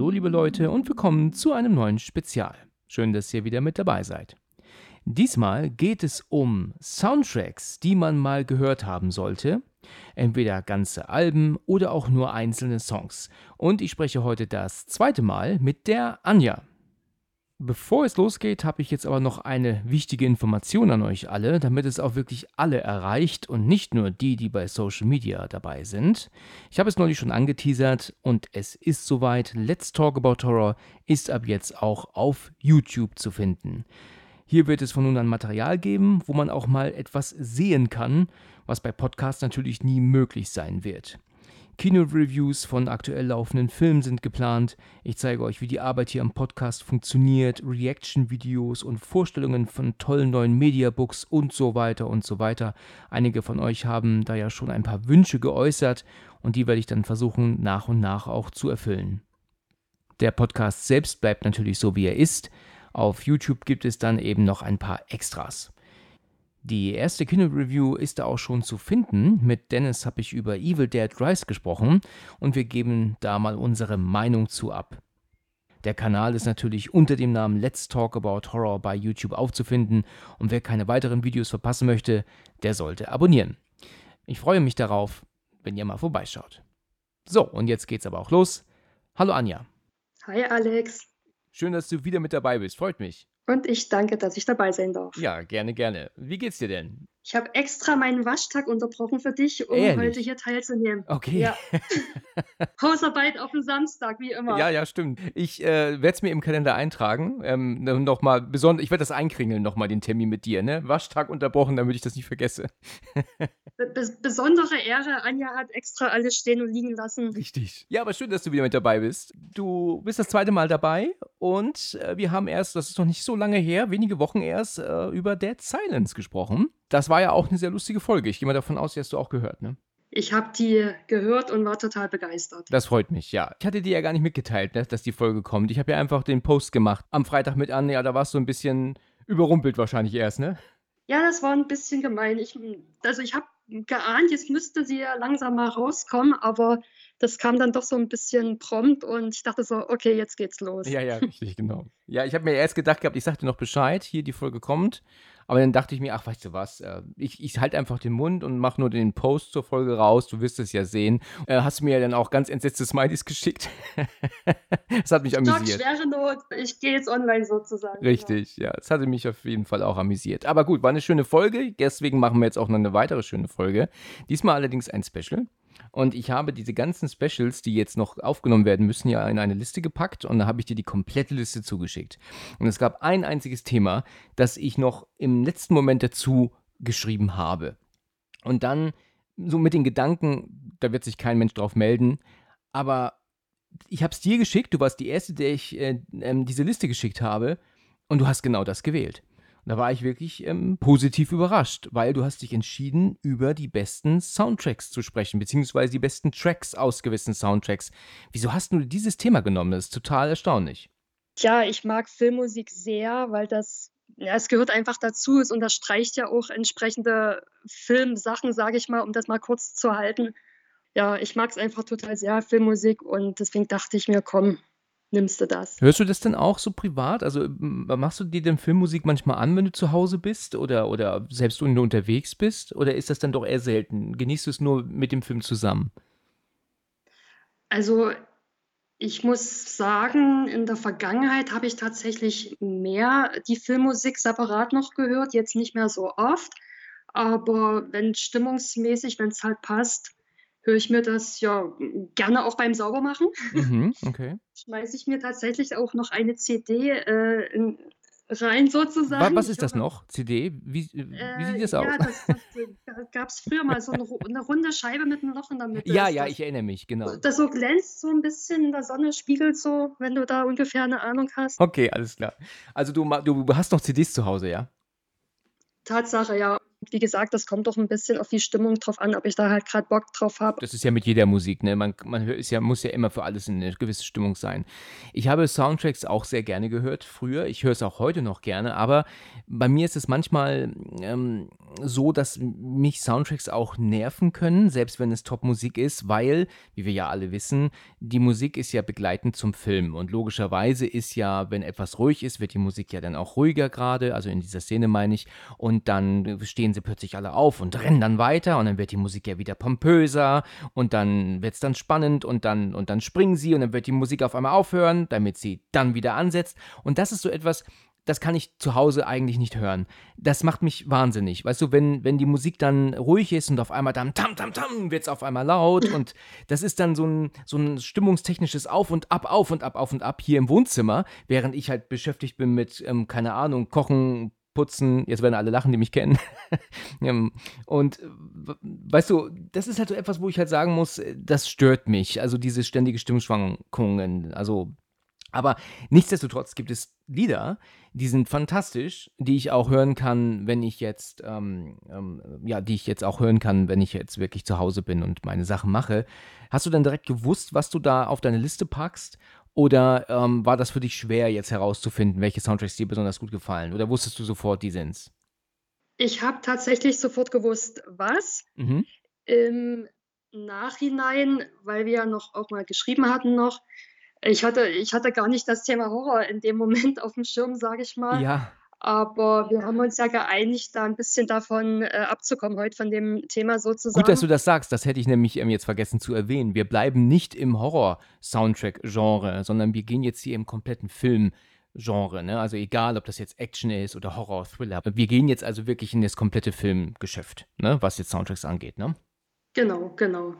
Hallo liebe Leute und willkommen zu einem neuen Spezial. Schön, dass ihr wieder mit dabei seid. Diesmal geht es um Soundtracks, die man mal gehört haben sollte. Entweder ganze Alben oder auch nur einzelne Songs. Und ich spreche heute das zweite Mal mit der Anja. Bevor es losgeht, habe ich jetzt aber noch eine wichtige Information an euch alle, damit es auch wirklich alle erreicht und nicht nur die, die bei Social Media dabei sind. Ich habe es neulich schon angeteasert und es ist soweit. Let's Talk About Horror ist ab jetzt auch auf YouTube zu finden. Hier wird es von nun an Material geben, wo man auch mal etwas sehen kann, was bei Podcasts natürlich nie möglich sein wird. Kino-Reviews von aktuell laufenden Filmen sind geplant. Ich zeige euch, wie die Arbeit hier am Podcast funktioniert, Reaction-Videos und Vorstellungen von tollen neuen Mediabooks und so weiter und so weiter. Einige von euch haben da ja schon ein paar Wünsche geäußert und die werde ich dann versuchen, nach und nach auch zu erfüllen. Der Podcast selbst bleibt natürlich so, wie er ist. Auf YouTube gibt es dann eben noch ein paar Extras. Die erste Kino-Review ist da auch schon zu finden. Mit Dennis habe ich über Evil Dead Rise gesprochen und wir geben da mal unsere Meinung zu ab. Der Kanal ist natürlich unter dem Namen Let's Talk About Horror bei YouTube aufzufinden und wer keine weiteren Videos verpassen möchte, der sollte abonnieren. Ich freue mich darauf, wenn ihr mal vorbeischaut. So, und jetzt geht's aber auch los. Hallo Anja. Hi Alex. Schön, dass du wieder mit dabei bist. Freut mich. Und ich danke, dass ich dabei sein darf. Ja, gerne, gerne. Wie geht's dir denn? Ich habe extra meinen Waschtag unterbrochen für dich, um Ehrlich? heute hier teilzunehmen. Okay. Ja. Hausarbeit auf den Samstag, wie immer. Ja, ja, stimmt. Ich äh, werde es mir im Kalender eintragen. Ähm, noch mal besonders, ich werde das einkringeln, nochmal den Termin mit dir, ne? Waschtag unterbrochen, damit ich das nicht vergesse. Be besondere Ehre, Anja hat extra alles stehen und liegen lassen. Richtig. Ja, aber schön, dass du wieder mit dabei bist. Du bist das zweite Mal dabei und äh, wir haben erst, das ist noch nicht so lange her, wenige Wochen erst, äh, über Dead Silence gesprochen. Das war ja auch eine sehr lustige Folge. Ich gehe mal davon aus, die hast du auch gehört, ne? Ich habe die gehört und war total begeistert. Das freut mich, ja. Ich hatte dir ja gar nicht mitgeteilt, ne, dass die Folge kommt. Ich habe ja einfach den Post gemacht am Freitag mit an. Ja, da warst du ein bisschen überrumpelt wahrscheinlich erst, ne? Ja, das war ein bisschen gemein. Ich, also ich habe geahnt, jetzt müsste sie ja langsam mal rauskommen, aber das kam dann doch so ein bisschen prompt und ich dachte so, okay, jetzt geht's los. Ja, ja, richtig, genau. Ja, ich habe mir erst gedacht gehabt, ich sagte noch Bescheid, hier die Folge kommt. Aber dann dachte ich mir, ach, weißt du was, äh, ich, ich halte einfach den Mund und mache nur den Post zur Folge raus, du wirst es ja sehen. Äh, hast du mir ja dann auch ganz entsetzte Smileys geschickt. das hat mich Stock, amüsiert. schwere Not, ich gehe jetzt online sozusagen. genau. Richtig, ja. Es hatte mich auf jeden Fall auch amüsiert. Aber gut, war eine schöne Folge. Deswegen machen wir jetzt auch noch eine weitere schöne Folge. Diesmal allerdings ein Special. Und ich habe diese ganzen Specials, die jetzt noch aufgenommen werden müssen, ja in eine Liste gepackt und da habe ich dir die komplette Liste zugeschickt. Und es gab ein einziges Thema, das ich noch im letzten Moment dazu geschrieben habe. Und dann so mit den Gedanken, da wird sich kein Mensch drauf melden, aber ich habe es dir geschickt, du warst die Erste, der ich äh, ähm, diese Liste geschickt habe und du hast genau das gewählt. Da war ich wirklich ähm, positiv überrascht, weil du hast dich entschieden, über die besten Soundtracks zu sprechen, beziehungsweise die besten Tracks aus gewissen Soundtracks. Wieso hast du dieses Thema genommen? Das ist total erstaunlich. Ja, ich mag Filmmusik sehr, weil das, ja, es gehört einfach dazu. Es unterstreicht ja auch entsprechende Filmsachen, sage ich mal, um das mal kurz zu halten. Ja, ich mag es einfach total sehr, Filmmusik, und deswegen dachte ich mir, komm, nimmst du das. Hörst du das denn auch so privat? Also machst du dir denn Filmmusik manchmal an, wenn du zu Hause bist oder, oder selbst wenn du unterwegs bist? Oder ist das dann doch eher selten? Genießt du es nur mit dem Film zusammen? Also ich muss sagen, in der Vergangenheit habe ich tatsächlich mehr die Filmmusik separat noch gehört, jetzt nicht mehr so oft. Aber wenn stimmungsmäßig, wenn es halt passt, höre ich mir das ja gerne auch beim Saubermachen. Mhm, okay. Schmeiße ich mir tatsächlich auch noch eine CD äh, in, rein sozusagen. was ist das noch? CD? Wie wie sieht äh, das aus? ja, das das, äh, da gab's früher mal so 'ne ru 'ne runde Scheibe mit 'nem Loch in der Mitte Ja, ja, das. ich erinnere mich, genau. Das so glänzt so 'n bisschen in der Sonne, spiegelt so, wenn du da ungefähr 'ne Ahnung hast. Okay, alles klar. Also, du du hast noch CDs zu Hause, ja? Tatsache, ja. Wie gesagt, das kommt doch 'n bisschen auf die Stimmung drauf an, ob ich da halt grad Bock drauf habe. Das ist ja mit jeder Musik, ne? Man man ist ja muss ja immer für alles 'ne gewisse Stimmung sein. Ich habe Soundtracks auch sehr gerne gehört früher. Ich höre es auch heute noch gerne, aber bei mir ist es manchmal, ähm, so, dass mich Soundtracks auch nerven können, selbst wenn es Top-Musik ist, weil, wie wir ja alle wissen, die Musik ist ja begleitend zum Film und logischerweise ist ja, wenn etwas ruhig ist, wird die Musik ja dann auch ruhiger grade, also in dieser Szene meine ich, und dann stehen sie plötzlich alle auf und rennen dann weiter und dann wird die Musik ja wieder pompöser und dann wird's dann spannend und dann und dann springen sie und dann wird die Musik auf einmal aufhören, damit sie dann wieder ansetzt. Und das ist so etwas, das kann ich zu Hause eigentlich nicht hören. Das macht mich wahnsinnig. Weißt du, wenn wenn die Musik dann ruhig ist und auf einmal dann tam tam tam wird's auf einmal laut und das ist dann so 'n so 'n stimmungstechnisches Auf und Ab, Auf und Ab, Auf und Ab hier im Wohnzimmer, während ich halt beschäftigt bin mit, ähm, keine Ahnung, Kochen, Putzen. Jetzt werden alle lachen, die mich kennen. Ähm, und w weißt du, das ist halt so etwas, wo ich halt sagen muss, äh, das stört mich, also diese ständige Stimmungsschwankungen. Also aber nichtsdestotrotz gibt es Lieder, die sind fantastisch, die ich auch hören kann, wenn ich jetzt, ähm, ähm, ja, die ich jetzt auch hören kann, wenn ich jetzt wirklich zu Hause bin und meine Sachen mache. Hast du denn direkt gewusst, was du da auf deine Liste packst? Oder, ähm, war das für dich schwer, jetzt herauszufinden, welche Soundtracks dir besonders gut gefallen? Oder wusstest du sofort, die sind's? Ich habe tatsächlich sofort gewusst, was. Mhm. Im Nachhinein, weil wir ja noch auch mal geschrieben hatten noch ich hatte ich hatte gar nicht das Thema Horror in dem Moment aufm Schirm, sage ich mal. Ja. Aber wir haben uns ja geeinigt, da 'n bisschen davon, äh, abzukommen heute von dem Thema Gut, dass sozusagen. du das sagst. Das hätte ich nämlich, ähm, jetzt vergessen zu erwähnen. Wir bleiben nicht im Horror-Soundtrack-Genre, sondern wir gehen jetzt hier im kompletten Film-Genre, ne? Also, egal, ob das jetzt Action ist oder Horror, Thriller. Wir gehen jetzt also wirklich in das komplette Filmgeschäft, ne, was jetzt Soundtracks angeht, ne? Genau, genau.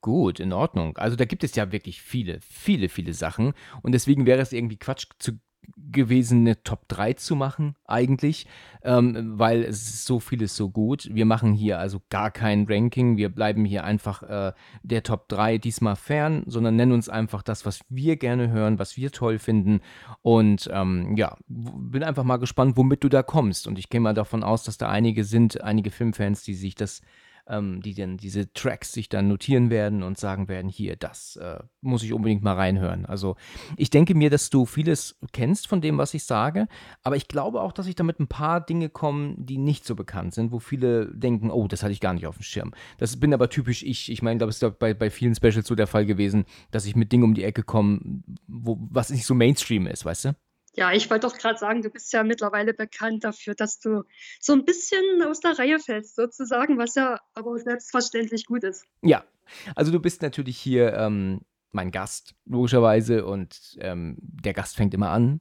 Gut, in Ordnung. Also, da gibt es ja wirklich viele, viele, viele Sachen und deswegen wäre es irgendwie Quatsch zu gewesen, 'ne Top 3 zu machen eigentlich, ähm, weil es ist so vieles so gut. Wir machen hier also gar kein Ranking. Wir bleiben hier einfach, äh, der Top 3 diesmal fern, sondern nennen uns einfach das, was wir gerne hören, was wir toll finden und, ähm, ja, bin einfach mal gespannt, womit du da kommst und ich gehe mal davon aus, dass da einige sind, einige Filmfans, die sich das ähm, die dann diese Tracks sich dann notieren werden und sagen werden: „Hier, das, äh, muss ich unbedingt mal reinhören.“ Also, ich denke mir, dass du vieles kennst von dem, was ich sage, aber ich glaube auch, dass ich da mit 'n paar Dinge komme, die nicht so bekannt sind, wo viele denken: „Oh, das hatte ich gar nicht aufm Schirm.“ Das bin aber typisch ich. Ich meine, glaube, es ist bei bei vielen Specials so der Fall gewesen, dass ich mit Dingen um die Ecke komme, wo was nicht so Mainstream ist, weißt du? Ja, ich wollte doch grad sagen, du bist ja mittlerweile bekannt dafür, dass du so 'n bisschen aus der Reihe fällst sozusagen, was ja aber selbstverständlich gut ist. Ja, also, du bist natürlich hier, ähm, mein Gast logischerweise und, ähm, der Gast fängt immer an.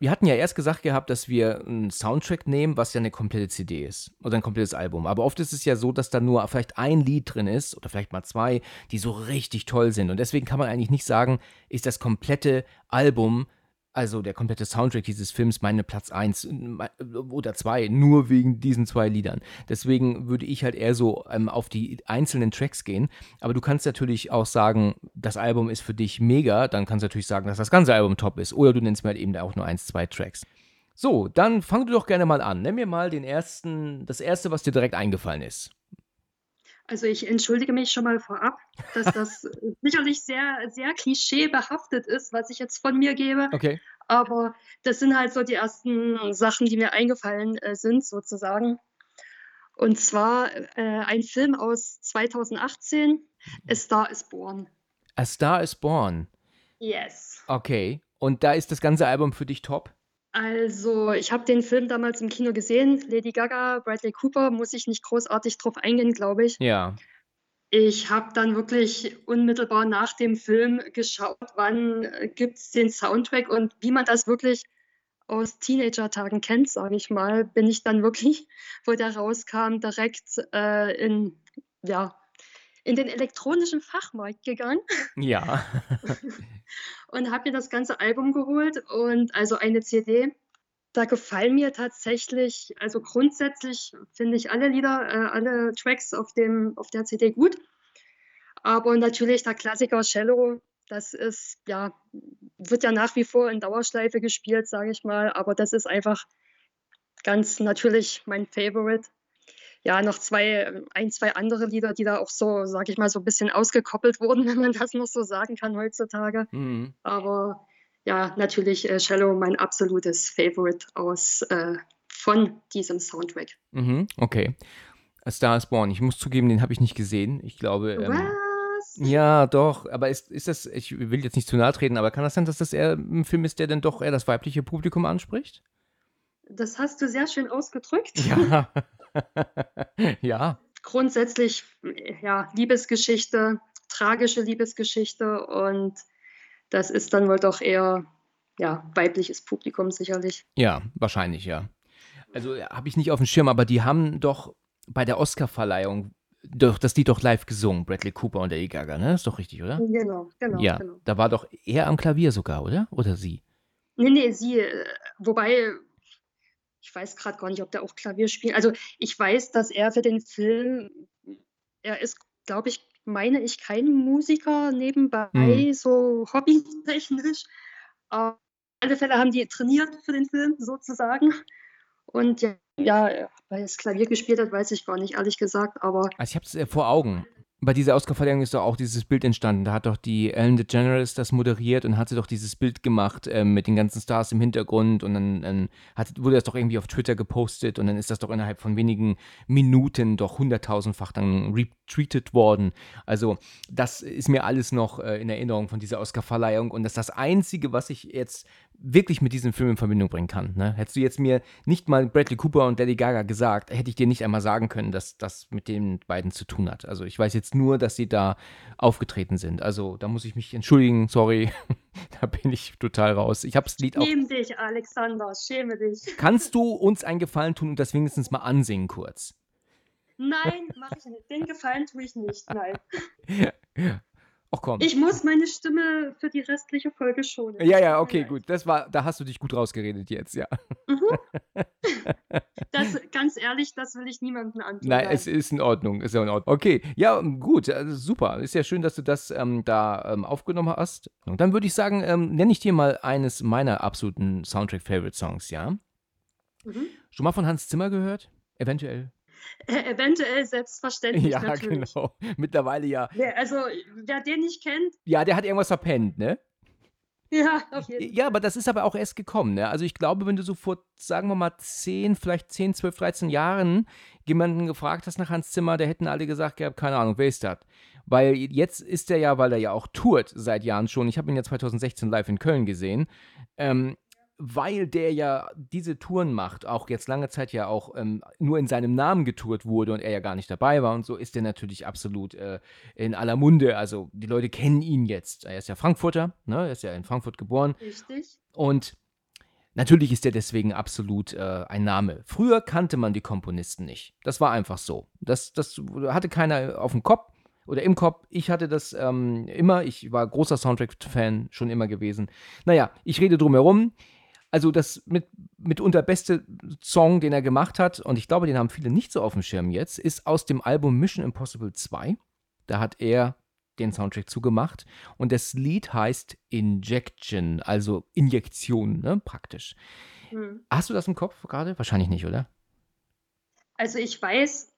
Wir hatten ja erst gesagt gehabt, dass wir 'n Soundtrack nehmen, was ja 'ne komplette CD ist oder 'n komplettes Album. Aber oft ist es ja so, dass da nur vielleicht ein Lied drin ist oder vielleicht mal 2, die so richtig toll sind und deswegen kann man eigentlich nicht sagen, ist das komplette Album, also der komplette Soundtrack dieses Films meine Platz 1 m mei oder 2, nur wegen diesen 2 Liedern. Deswegen würde ich halt eher so, ähm, auf die einzelnen Tracks gehen. Aber du kannst natürlich auch sagen, das Album ist für dich mega, dann kannst du natürlich sagen, dass das ganze Album top ist oder du nennst mir halt eben auch nur 1, 2 Tracks. So, dann fang du doch gerne mal an. Nenn mir mal den ersten das erste, was dir direkt eingefallen ist. Also, ich entschuldige mich schon mal vorab, dass das sicherlich sehr, sehr klischeebehaftet ist, was ich jetzt von mir gebe. Okay. Aber das sind halt so die ersten Sachen, die mir eingefallen, äh, sind sozusagen. Und zwar, äh, ein Film aus 2018, A Star Is Born. A Star Is Born. Yes. Okay. Und da ist das ganze Album für dich top? Also, ich habe den Film damals im Kino gesehen. Lady Gaga, Bradley Cooper, muss ich nicht großartig drauf eingehen, glaube ich. Ja. Ich habe dann wirklich unmittelbar nach dem Film geschaut, wann, äh, gibt's den Soundtrack und wie man das wirklich aus Teenagertagen kennt, sage ich mal, bin ich dann wirklich, wo der rauskam, direkt, äh, in ja, in den elektronischen Fachmarkt gegangen Ja. und habe mir das ganze Album geholt und also eine CD. da gefallen mir tatsächlich, also grundsätzlich finde ich alle Lieder, äh, alle Tracks auf, dem, auf der CD gut. Aber natürlich der Klassiker Cello, das ist, ja, wird ja nach wie vor in Dauerschleife gespielt, sage ich mal. Aber das ist einfach ganz natürlich mein Favorite. Ja, noch zwei, ein, zwei andere Lieder, die da auch so, sage ich mal, so ein bisschen ausgekoppelt wurden, wenn man das noch so sagen kann heutzutage. Mhm. Aber ja, natürlich äh, Cello mein absolutes Favorite aus äh, von diesem Soundtrack. Mhm, okay. A Star is Born. Ich muss zugeben, den habe ich nicht gesehen. Ich glaube. Ähm, Was? Ja, doch. Aber ist, ist das, ich will jetzt nicht zu nahe treten, aber kann das sein, dass das eher ein Film ist, der dann doch eher das weibliche Publikum anspricht? Das hast du sehr schön ausgedrückt. Ja. ja. Grundsätzlich, ja, Liebesgeschichte, tragische Liebesgeschichte und das ist dann wohl doch eher ja, weibliches Publikum sicherlich. Ja, wahrscheinlich, ja. Also habe ich nicht auf dem Schirm, aber die haben doch bei der Oscarverleihung doch das Lied doch live gesungen, Bradley Cooper und Lady Gaga, ne? Ist doch richtig, oder? Genau, genau. Ja, genau. da war doch er am Klavier sogar, oder? Oder sie? Nee, nee, sie. Äh, wobei, ich weiß gerade gar nicht, ob der auch Klavier spielt. Also ich weiß, dass er für den Film, er ist, glaube ich, meine ich, kein Musiker nebenbei, hm. so hobbytechnisch. Auf alle Fälle haben die trainiert für den Film sozusagen. Und ja, ja weil es Klavier gespielt hat, weiß ich gar nicht, ehrlich gesagt. Aber also ich habe es äh, vor Augen bei dieser Oscarverleihung ist doch auch dieses Bild entstanden. Da hat doch die Ellen DeGeneres das moderiert und hat sie doch dieses Bild gemacht äh, mit den ganzen Stars im Hintergrund und dann, dann hat, wurde das doch irgendwie auf Twitter gepostet und dann ist das doch innerhalb von wenigen Minuten doch hunderttausendfach dann retweetet worden. Also das ist mir alles noch äh, in Erinnerung von dieser Oscarverleihung und das ist das Einzige, was ich jetzt wirklich mit diesem Film in Verbindung bringen kann. Ne? Hättest du jetzt mir nicht mal Bradley Cooper und Lady Gaga gesagt, hätte ich dir nicht einmal sagen können, dass das mit den beiden zu tun hat. Also ich weiß jetzt nur, dass sie da aufgetreten sind. Also da muss ich mich entschuldigen, sorry, da bin ich total raus. Ich habe das Lied auch. Schäme dich, Alexander, schäme dich. Kannst du uns einen Gefallen tun und das wenigstens mal ansingen kurz? Nein, mache ich nicht. Den Gefallen tue ich nicht, nein. Ach komm. Ich muss meine Stimme für die restliche Folge schonen. Ja, ja, okay, gut. Das war, da hast du dich gut rausgeredet jetzt, ja. Mhm. Das, ganz ehrlich, das will ich niemandem antun. Nein, es ist in Ordnung, ist ja in Ordnung. Okay, ja, gut, also super. Ist ja schön, dass du das ähm, da ähm, aufgenommen hast. Und dann würde ich sagen, ähm, nenne ich dir mal eines meiner absoluten Soundtrack-Favorite-Songs, ja? Mhm. Schon mal von Hans Zimmer gehört? Eventuell? Äh, eventuell selbstverständlich. Ja, natürlich. genau. Mittlerweile ja. Der, also, wer den nicht kennt. Ja, der hat irgendwas verpennt, ne? Ja, auf jeden Ja, aber das ist aber auch erst gekommen. Ne? Also ich glaube, wenn du so vor, sagen wir mal, 10, vielleicht 10, 12, 13 Jahren jemanden gefragt hast nach Hans Zimmer, der hätten alle gesagt gehabt, keine Ahnung, wer ist das? Weil jetzt ist er ja, weil er ja auch tourt seit Jahren schon, ich habe ihn ja 2016 live in Köln gesehen, ähm, weil der ja diese Touren macht, auch jetzt lange Zeit ja auch ähm, nur in seinem Namen getourt wurde und er ja gar nicht dabei war und so, ist er natürlich absolut äh, in aller Munde. Also die Leute kennen ihn jetzt. Er ist ja Frankfurter, ne? er ist ja in Frankfurt geboren. Richtig. Und natürlich ist er deswegen absolut äh, ein Name. Früher kannte man die Komponisten nicht. Das war einfach so. Das, das hatte keiner auf dem Kopf oder im Kopf. Ich hatte das ähm, immer. Ich war großer Soundtrack-Fan schon immer gewesen. Naja, ich rede drum herum also das mit, mitunter beste Song, den er gemacht hat, und ich glaube, den haben viele nicht so auf dem Schirm jetzt, ist aus dem Album Mission Impossible 2. Da hat er den Soundtrack zugemacht. Und das Lied heißt Injection, also Injektion, ne, praktisch. Hm. Hast du das im Kopf gerade? Wahrscheinlich nicht, oder? Also ich weiß,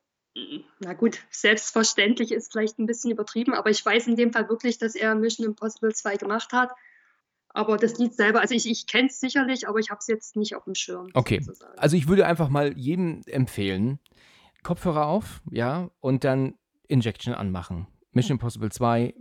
na gut, selbstverständlich ist vielleicht ein bisschen übertrieben, aber ich weiß in dem Fall wirklich, dass er Mission Impossible 2 gemacht hat. Aber das Lied selber, also ich, ich kenne es sicherlich, aber ich habe es jetzt nicht auf dem Schirm. Okay. Sozusagen. Also ich würde einfach mal jedem empfehlen, Kopfhörer auf, ja, und dann Injection anmachen. Mission Impossible 2.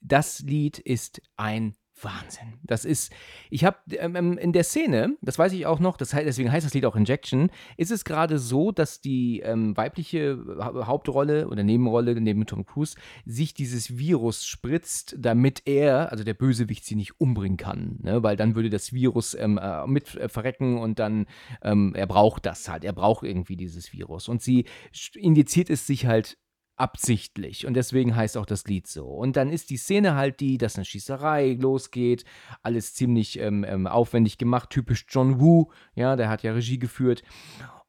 Das Lied ist ein Wahnsinn. Das ist, ich habe ähm, ähm, in der Szene, das weiß ich auch noch, das deswegen heißt das Lied auch Injection, ist es gerade so, dass die ähm, weibliche Hauptrolle oder Nebenrolle neben Tom Cruise sich dieses Virus spritzt, damit er, also der Bösewicht, sie nicht umbringen kann. Ne? Weil dann würde das Virus ähm, äh, mit äh, verrecken und dann, ähm, er braucht das halt, er braucht irgendwie dieses Virus. Und sie injiziert es sich halt absichtlich und deswegen heißt auch das Lied so. Und dann ist die Szene halt die, dass eine Schießerei losgeht, alles ziemlich ähm, ähm, aufwendig gemacht, typisch John Woo, ja, der hat ja Regie geführt.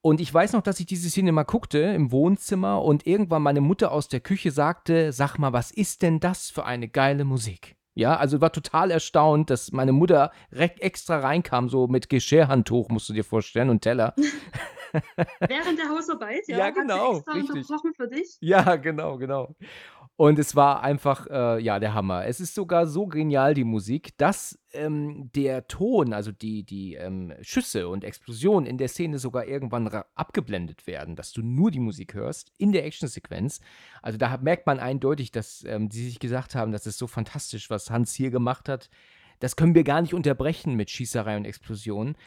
Und ich weiß noch, dass ich diese Szene mal guckte im Wohnzimmer und irgendwann meine Mutter aus der Küche sagte, sag mal, was ist denn das für eine geile Musik? Ja, also war total erstaunt, dass meine Mutter extra reinkam, so mit Geschirrhandtuch, musst du dir vorstellen, und Teller. Während der Hausarbeit, ja? Ja, genau. Hat sie extra richtig. für dich? Ja, genau, genau. Und es war einfach, äh, ja, der Hammer. Es ist sogar so genial, die Musik, dass ähm, der Ton, also die, die ähm, Schüsse und Explosionen in der Szene sogar irgendwann abgeblendet werden, dass du nur die Musik hörst in der Actionsequenz. Also da merkt man eindeutig, dass ähm, sie sich gesagt haben, das ist so fantastisch, was Hans hier gemacht hat. Das können wir gar nicht unterbrechen mit Schießerei und Explosionen.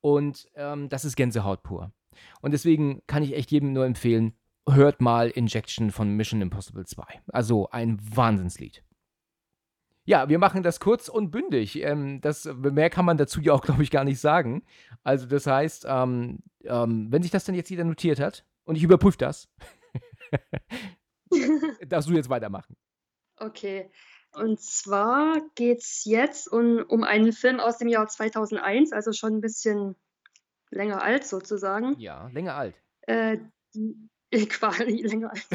Und ähm, das ist Gänsehaut pur. Und deswegen kann ich echt jedem nur empfehlen, hört mal Injection von Mission Impossible 2. Also ein Wahnsinnslied. Ja, wir machen das kurz und bündig. Ähm, das, mehr kann man dazu ja auch, glaube ich, gar nicht sagen. Also das heißt, ähm, ähm, wenn sich das dann jetzt jeder notiert hat und ich überprüfe das, darfst du jetzt weitermachen. Okay. Und zwar geht es jetzt um, um einen Film aus dem Jahr 2001, also schon ein bisschen länger alt sozusagen. Ja, länger alt. Äh, die, quasi länger alt.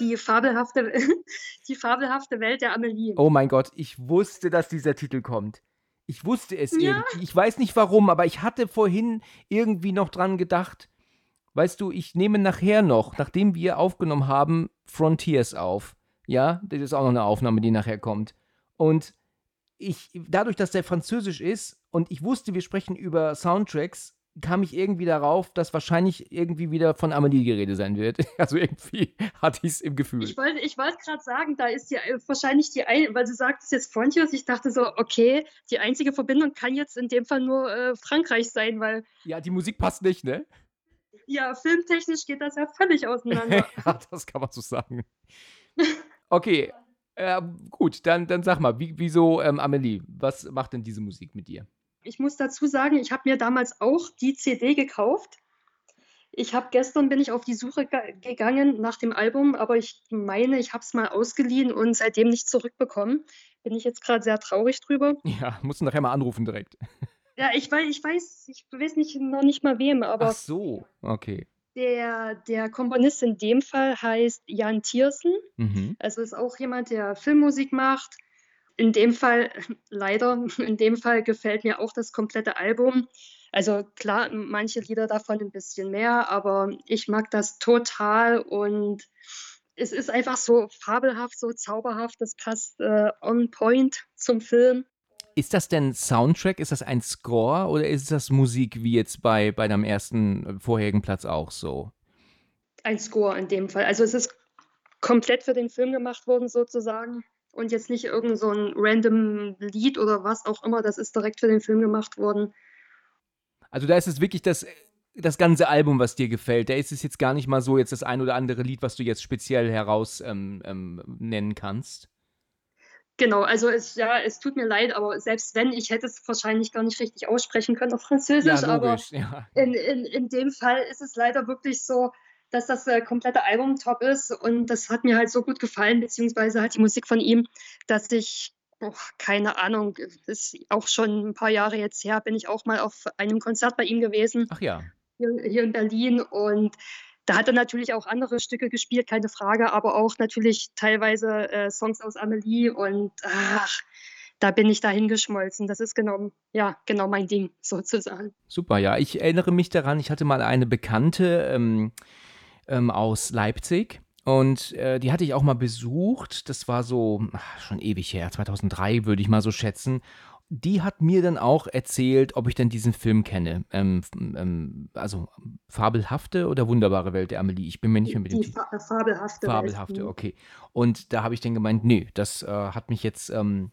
die, fabelhafte, die fabelhafte Welt der Amelie. Oh mein Gott, ich wusste, dass dieser Titel kommt. Ich wusste es ja. irgendwie. Ich weiß nicht warum, aber ich hatte vorhin irgendwie noch dran gedacht. Weißt du, ich nehme nachher noch, nachdem wir aufgenommen haben, Frontiers auf. Ja, das ist auch noch eine Aufnahme, die nachher kommt. Und ich, dadurch, dass der französisch ist und ich wusste, wir sprechen über Soundtracks, kam ich irgendwie darauf, dass wahrscheinlich irgendwie wieder von Amelie die Rede sein wird. Also irgendwie hatte ich es im Gefühl. Ich wollte ich wollt gerade sagen, da ist ja wahrscheinlich die, ein weil du sagtest jetzt Frontiers, ich dachte so, okay, die einzige Verbindung kann jetzt in dem Fall nur äh, Frankreich sein, weil... Ja, die Musik passt nicht, ne? Ja, filmtechnisch geht das ja völlig auseinander. ja, das kann man so sagen. Okay, äh, gut, dann, dann sag mal, wie, wieso ähm, Amelie, was macht denn diese Musik mit dir? Ich muss dazu sagen, ich habe mir damals auch die CD gekauft. Ich habe gestern bin ich auf die Suche gegangen nach dem Album, aber ich meine, ich habe es mal ausgeliehen und seitdem nicht zurückbekommen. Bin ich jetzt gerade sehr traurig drüber. Ja, musst du nachher mal anrufen direkt. Ja, ich weiß, ich weiß, ich weiß nicht noch nicht mal wem, aber. Ach so, okay. Der, der Komponist in dem Fall heißt Jan Thiersen. Mhm. Also ist auch jemand, der Filmmusik macht in dem Fall, leider, in dem Fall gefällt mir auch das komplette Album. Also klar, manche Lieder davon ein bisschen mehr, aber ich mag das total und es ist einfach so fabelhaft, so zauberhaft, das passt äh, on point zum Film. Ist das denn Soundtrack? Ist das ein Score oder ist das Musik wie jetzt bei, bei deinem ersten äh, vorherigen Platz auch so? Ein Score in dem Fall. Also es ist komplett für den Film gemacht worden sozusagen und jetzt nicht irgend so ein random Lied oder was auch immer. Das ist direkt für den Film gemacht worden. Also da ist es wirklich das, das ganze Album, was dir gefällt. Da ist es jetzt gar nicht mal so jetzt das ein oder andere Lied, was du jetzt speziell heraus ähm, ähm, nennen kannst. Genau, also es, ja, es tut mir leid, aber selbst wenn, ich hätte es wahrscheinlich gar nicht richtig aussprechen können auf Französisch, ja, logisch, aber ja. in, in, in dem Fall ist es leider wirklich so, dass das äh, komplette Album top ist und das hat mir halt so gut gefallen, beziehungsweise halt die Musik von ihm, dass ich, oh, keine Ahnung, ist auch schon ein paar Jahre jetzt her, bin ich auch mal auf einem Konzert bei ihm gewesen. Ach ja. Hier, hier in Berlin und da hat er natürlich auch andere Stücke gespielt, keine Frage, aber auch natürlich teilweise äh, Songs aus Amelie und ach, da bin ich dahin geschmolzen. Das ist genau, ja, genau mein Ding sozusagen. Super, ja. Ich erinnere mich daran, ich hatte mal eine Bekannte, ähm, ähm, aus Leipzig. Und äh, die hatte ich auch mal besucht. Das war so ach, schon ewig her, 2003 würde ich mal so schätzen. Die hat mir dann auch erzählt, ob ich denn diesen Film kenne. Ähm, ähm, also Fabelhafte oder Wunderbare Welt der Amelie. Ich bin mir nicht mehr mit dem Titel. Fa Fabelhafte. Fabelhafte, Welt. okay. Und da habe ich dann gemeint, nee, das äh, hat mich jetzt, ähm,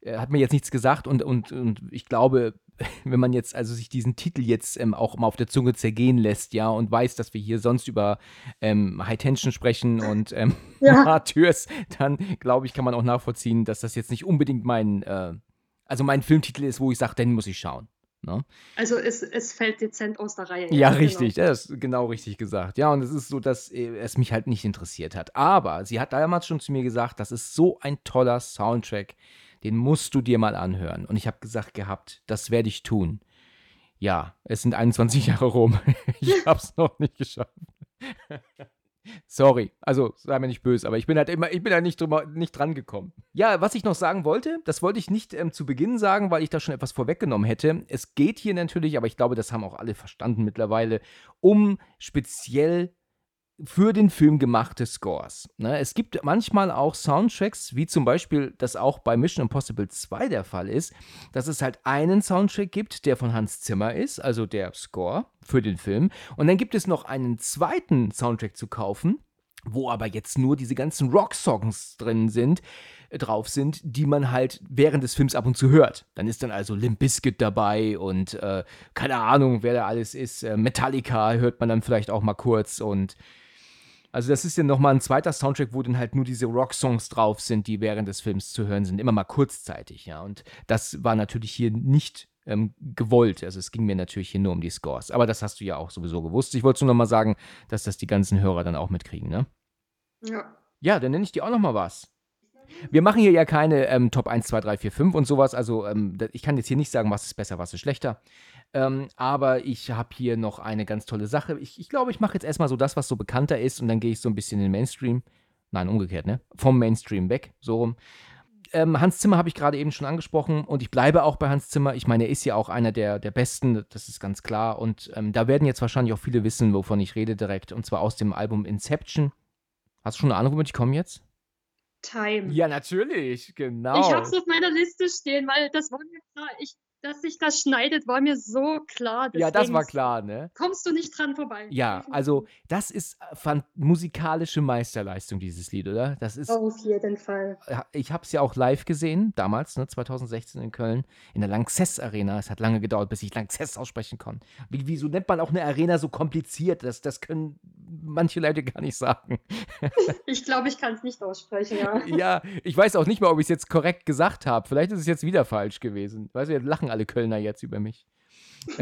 äh, hat mir jetzt nichts gesagt und, und, und ich glaube, wenn man jetzt also sich diesen Titel jetzt ähm, auch mal auf der Zunge zergehen lässt, ja, und weiß, dass wir hier sonst über ähm, High Tension sprechen und ähm, ja. Martyrs, dann glaube ich, kann man auch nachvollziehen, dass das jetzt nicht unbedingt mein, äh, also mein Filmtitel ist, wo ich sage, den muss ich schauen. Ne? Also es, es fällt dezent aus der Reihe. Ja, genau. richtig, das ist genau richtig gesagt. Ja, und es ist so, dass äh, es mich halt nicht interessiert hat. Aber sie hat damals schon zu mir gesagt, das ist so ein toller Soundtrack, den musst du dir mal anhören. Und ich habe gesagt gehabt, das werde ich tun. Ja, es sind 21 Jahre rum. ich habe es noch nicht geschafft. Sorry, also sei mir nicht böse, aber ich bin halt immer, ich bin da nicht, drüber, nicht dran gekommen. Ja, was ich noch sagen wollte, das wollte ich nicht ähm, zu Beginn sagen, weil ich da schon etwas vorweggenommen hätte. Es geht hier natürlich, aber ich glaube, das haben auch alle verstanden mittlerweile, um speziell für den Film gemachte Scores. Ne? Es gibt manchmal auch Soundtracks, wie zum Beispiel das auch bei Mission Impossible 2 der Fall ist, dass es halt einen Soundtrack gibt, der von Hans Zimmer ist, also der Score für den Film. Und dann gibt es noch einen zweiten Soundtrack zu kaufen, wo aber jetzt nur diese ganzen Rock-Songs drin sind, äh, drauf sind, die man halt während des Films ab und zu hört. Dann ist dann also Limp Bizkit dabei und äh, keine Ahnung, wer da alles ist. Äh, Metallica hört man dann vielleicht auch mal kurz und also das ist ja nochmal ein zweiter Soundtrack, wo dann halt nur diese Rock-Songs drauf sind, die während des Films zu hören sind, immer mal kurzzeitig, ja. Und das war natürlich hier nicht ähm, gewollt. Also es ging mir natürlich hier nur um die Scores. Aber das hast du ja auch sowieso gewusst. Ich wollte nur nochmal sagen, dass das die ganzen Hörer dann auch mitkriegen, ne? Ja. Ja, dann nenne ich dir auch nochmal was. Wir machen hier ja keine ähm, Top 1, 2, 3, 4, 5 und sowas. Also ähm, ich kann jetzt hier nicht sagen, was ist besser, was ist schlechter. Ähm, aber ich habe hier noch eine ganz tolle Sache. Ich, ich glaube, ich mache jetzt erstmal so das, was so bekannter ist und dann gehe ich so ein bisschen in den Mainstream. Nein, umgekehrt, ne? Vom Mainstream weg, so rum. Ähm, Hans Zimmer habe ich gerade eben schon angesprochen und ich bleibe auch bei Hans Zimmer. Ich meine, er ist ja auch einer der, der Besten, das ist ganz klar. Und ähm, da werden jetzt wahrscheinlich auch viele wissen, wovon ich rede direkt. Und zwar aus dem Album Inception. Hast du schon eine Ahnung, womit ich komme jetzt? Time. Ja, natürlich, genau. Ich habe es auf meiner Liste stehen, weil das war mir klar. Ich, dass sich das schneidet, war mir so klar. Ja, das Deswegen war klar, ne? Kommst du nicht dran vorbei. Ja, also das ist äh, fan- musikalische Meisterleistung, dieses Lied, oder? Das ist, Auf jeden Fall. Ich habe es ja auch live gesehen, damals, ne, 2016 in Köln, in der Lanxess Arena. Es hat lange gedauert, bis ich Lanxess aussprechen konnte. Wie, wieso nennt man auch eine Arena so kompliziert? Das, das können manche Leute gar nicht sagen. Ich glaube, ich kann es nicht aussprechen, ja. ja, ich weiß auch nicht mal, ob ich es jetzt korrekt gesagt habe. Vielleicht ist es jetzt wieder falsch gewesen. Weißt du, jetzt lachen alle Kölner jetzt über mich.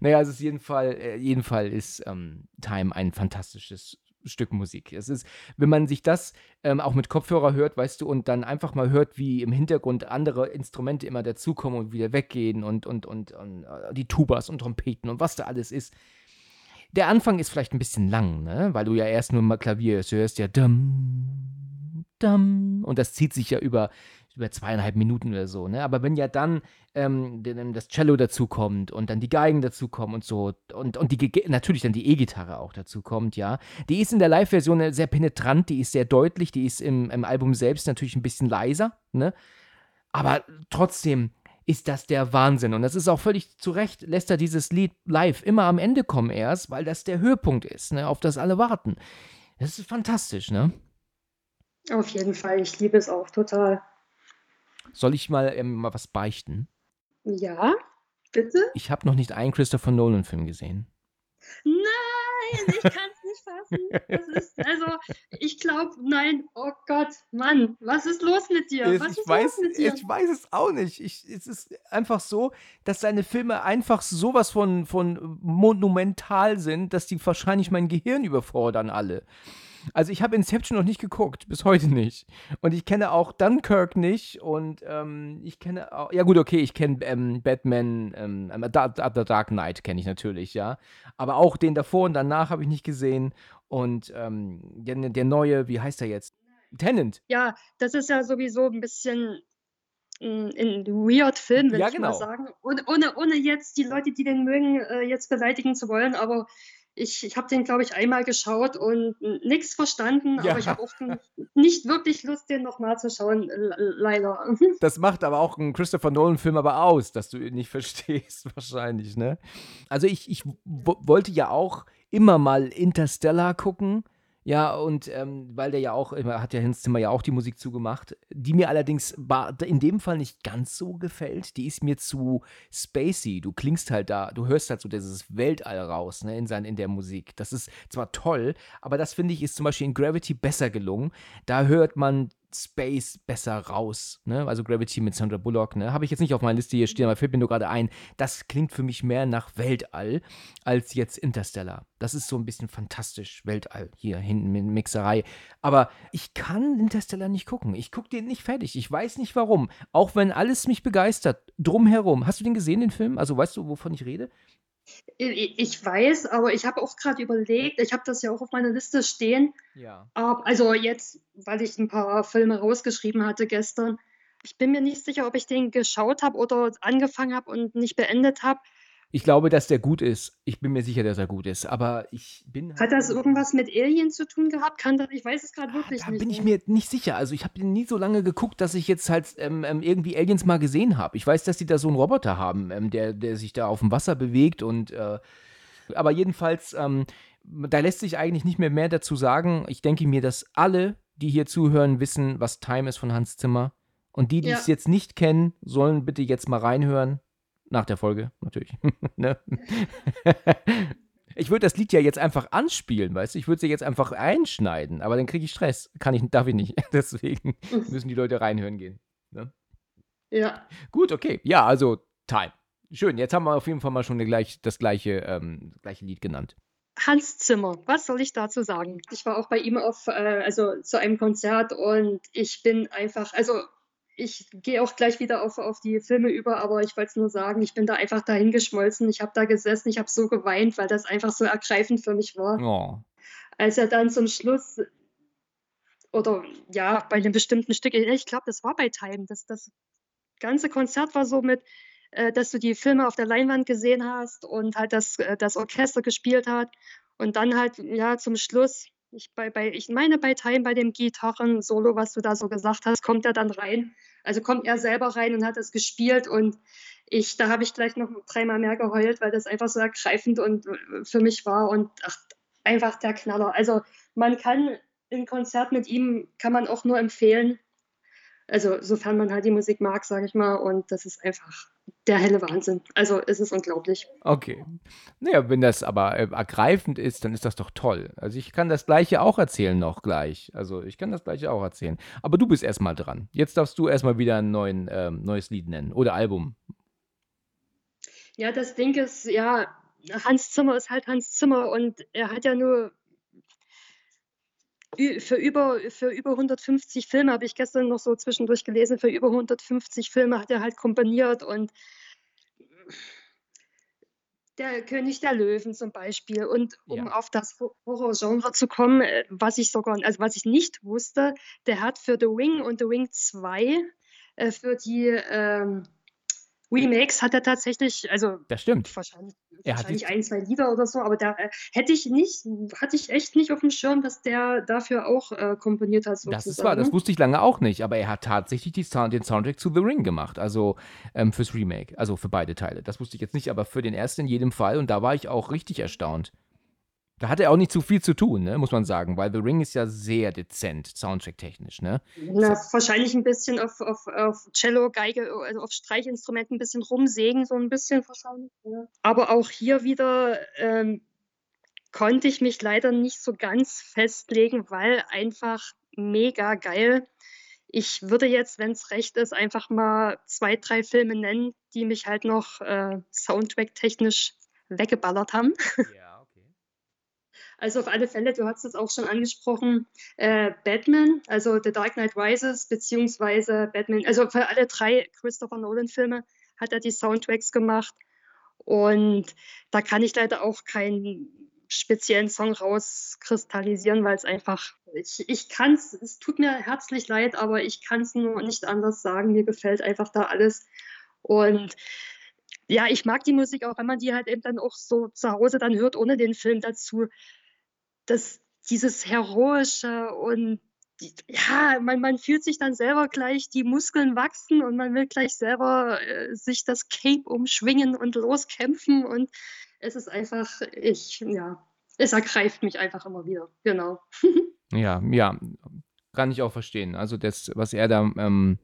naja, es ist jeden Fall, äh, jeden Fall ist ähm, Time ein fantastisches Stück Musik. Es ist, wenn man sich das ähm, auch mit Kopfhörer hört, weißt du, und dann einfach mal hört, wie im Hintergrund andere Instrumente immer dazukommen und wieder weggehen und, und, und, und äh, die Tubas und Trompeten und was da alles ist. Der Anfang ist vielleicht ein bisschen lang, ne? weil du ja erst nur mal Klavier hörst. Du hörst ja dum, dum, und das zieht sich ja über, über zweieinhalb Minuten oder so. Ne? Aber wenn ja dann ähm, denn das Cello dazukommt und dann die Geigen dazukommen und so und, und die, natürlich dann die E-Gitarre auch dazukommt, ja, die ist in der Live-Version sehr penetrant, die ist sehr deutlich, die ist im, im Album selbst natürlich ein bisschen leiser, ne? Aber trotzdem ist das der Wahnsinn. Und das ist auch völlig zu Recht, lässt er dieses Lied live immer am Ende kommen erst, weil das der Höhepunkt ist, ne, auf das alle warten. Das ist fantastisch, ne? Auf jeden Fall. Ich liebe es auch total. Soll ich mal, ähm, mal was beichten? Ja, bitte? Ich habe noch nicht einen Christopher Nolan-Film gesehen. Nein, ich kann es nicht fassen. Das ist, also, ich glaube, nein, oh Gott, Mann, was ist los mit dir? Was ich, ist weiß, los mit dir? ich weiß es auch nicht. Ich, es ist einfach so, dass seine Filme einfach sowas von, von monumental sind, dass die wahrscheinlich mein Gehirn überfordern alle. Also ich habe Inception noch nicht geguckt, bis heute nicht. Und ich kenne auch Dunkirk nicht und ähm, ich kenne auch, ja gut, okay, ich kenne ähm, Batman, ähm, ähm, The Dark Knight kenne ich natürlich, ja. Aber auch den davor und danach habe ich nicht gesehen. Und ähm, der, der neue, wie heißt er jetzt? Tenant. Ja, das ist ja sowieso ein bisschen mm, ein weird Film, will Ja, ich mal genau. sagen. Ohne, ohne, ohne jetzt die Leute, die den mögen, äh, jetzt beleidigen zu wollen, aber ich, ich habe den, glaube ich, einmal geschaut und nichts verstanden, Ja. aber ich habe auch nicht wirklich Lust, den nochmal zu schauen, leider. Das macht aber auch einen Christopher Nolan-Film aber aus, dass du ihn nicht verstehst, wahrscheinlich, ne? Also ich, ich wollte ja auch immer mal Interstellar gucken. Ja, und ähm, weil der ja auch, immer hat ja Hans Zimmer ja auch die Musik zugemacht, die mir allerdings in dem Fall nicht ganz so gefällt. Die ist mir zu spacey. Du klingst halt da, du hörst halt so dieses Weltall raus, ne, in, sein, in der Musik. Das ist zwar toll, aber das finde ich ist zum Beispiel in Gravity besser gelungen. Da hört man Space besser raus. Ne? Also Gravity mit Sandra Bullock, ne? Habe ich jetzt nicht auf meiner Liste hier stehen, aber fällt mir nur gerade ein. Das klingt für mich mehr nach Weltall als jetzt Interstellar. Das ist so ein bisschen fantastisch, Weltall hier hinten mit Mixerei. Aber ich kann Interstellar nicht gucken. Ich gucke den nicht fertig. Ich weiß nicht warum. Auch wenn alles mich begeistert. Drumherum. Hast du den gesehen, den Film? Also weißt du, wovon ich rede? Ich weiß, aber ich habe auch gerade überlegt, ich habe das ja auch auf meiner Liste stehen. Ja. Also jetzt, weil ich ein paar Filme rausgeschrieben hatte gestern. Ich bin mir nicht sicher, ob ich den geschaut habe oder angefangen habe und nicht beendet habe. Ich glaube, dass der gut ist. Ich bin mir sicher, dass er gut ist. Aber ich bin. Hat das irgendwas mit Alien zu tun gehabt? Kann das, ich weiß es gerade wirklich da nicht. bin ich mir nicht sicher. Also ich habe nie so lange geguckt, dass ich jetzt halt ähm, ähm, irgendwie Aliens mal gesehen habe. Ich weiß, dass die da so einen Roboter haben, ähm, der, der sich da auf dem Wasser bewegt und äh, aber jedenfalls, ähm, da lässt sich eigentlich nicht mehr mehr dazu sagen. Ich denke mir, dass alle, die hier zuhören, wissen, was Time ist von Hans Zimmer. Und die, die Ja. es jetzt nicht kennen, sollen bitte jetzt mal reinhören. Nach der Folge, natürlich. ne? Ich würde das Lied ja jetzt einfach anspielen, weißt du? Ich würde sie jetzt einfach einschneiden, aber dann kriege ich Stress. Kann ich, darf ich nicht. Deswegen müssen die Leute reinhören gehen. Ne? Ja. Gut, okay. Ja, also Time. Schön, jetzt haben wir auf jeden Fall mal schon gleich, das gleiche, ähm, das gleiche Lied genannt. Hans Zimmer, was soll ich dazu sagen? Ich war auch bei ihm auf, äh, also zu einem Konzert und ich bin einfach, also ich gehe auch gleich wieder auf, auf die Filme über, aber ich wollte es nur sagen, ich bin da einfach dahin geschmolzen. Ich habe da gesessen, ich habe so geweint, weil das einfach so ergreifend für mich war. Oh. Als er dann zum Schluss, oder ja, bei einem bestimmten Stück, ich glaube, das war bei Time, das, das ganze Konzert war so mit, äh, dass du die Filme auf der Leinwand gesehen hast und halt das, äh, das Orchester gespielt hat und dann halt, ja, zum Schluss, ich, bei, bei, ich meine bei Time, bei dem Gitarren-Solo, was du da so gesagt hast, kommt er dann rein. Also kommt er selber rein und hat das gespielt und ich, da habe ich gleich noch dreimal mehr geheult, weil das einfach so ergreifend und äh, für mich war und ach, einfach der Knaller. Also man kann ein Konzert mit ihm, kann man auch nur empfehlen. Also sofern man halt die Musik mag, sage ich mal. Und das ist einfach der helle Wahnsinn. Also es ist unglaublich. Okay. Naja, wenn das aber äh, ergreifend ist, dann ist das doch toll. Also ich kann das gleiche auch erzählen noch gleich. Also ich kann das gleiche auch erzählen. Aber du bist erstmal dran. Jetzt darfst du erstmal wieder ein neuen, ähm, neues Lied nennen. Oder Album. Ja, das Ding ist, ja, Hans Zimmer ist halt Hans Zimmer und er hat ja nur für über, für über 150 Filme, habe ich gestern noch so zwischendurch gelesen, für über 150 Filme hat er halt komponiert und der König der Löwen zum Beispiel. Und um Ja. auf das Ho- Horrorgenre zu kommen, äh, was ich sogar, also was ich nicht wusste, der hat für The Ring und The Ring 2 äh, für die ähm, Remakes hat er tatsächlich, also Das stimmt. wahrscheinlich, Er wahrscheinlich ein, zwei Lieder oder so, aber da äh, hätte ich nicht, hatte ich echt nicht auf dem Schirm, dass der dafür auch äh, komponiert hat. Das ist sozusagen. wahr, das wusste ich lange auch nicht, aber er hat tatsächlich die Sound, den Soundtrack zu The Ring gemacht, also ähm, fürs Remake, also für beide Teile. Das wusste ich jetzt nicht, aber für den ersten in jedem Fall und da war ich auch richtig erstaunt. Da hat er auch nicht zu viel zu tun, ne, muss man sagen, weil The Ring ist ja sehr dezent, Soundtrack-technisch, ne? Na, wahrscheinlich ein bisschen auf, auf, auf Cello, Geige, also auf Streichinstrumenten ein bisschen rumsägen, so ein bisschen wahrscheinlich. Ja. Aber auch hier wieder ähm, konnte ich mich leider nicht so ganz festlegen, weil einfach mega geil. Ich würde jetzt, wenn es recht ist, einfach mal zwei, drei Filme nennen, die mich halt noch äh, Soundtrack-technisch weggeballert haben. Ja. Also auf alle Fälle, du hast es auch schon angesprochen, äh, Batman, also The Dark Knight Rises, beziehungsweise Batman, also für alle drei Christopher Nolan-Filme hat er die Soundtracks gemacht. Und da kann ich leider auch keinen speziellen Song rauskristallisieren, weil es einfach, ich, ich kann es, es tut mir herzlich leid, aber ich kann es nur nicht anders sagen. Mir gefällt einfach da alles. Und ja, ich mag die Musik auch, wenn man die halt eben dann auch so zu Hause dann hört, ohne den Film dazu. Das, dieses Heroische und die, ja, man, man fühlt sich dann selber gleich, die Muskeln wachsen und man will gleich selber äh, sich das Cape umschwingen und loskämpfen und es ist einfach, ich, ja, es ergreift mich einfach immer wieder. Genau. Ja, ja, kann ich auch verstehen. Also das, was er da ähm,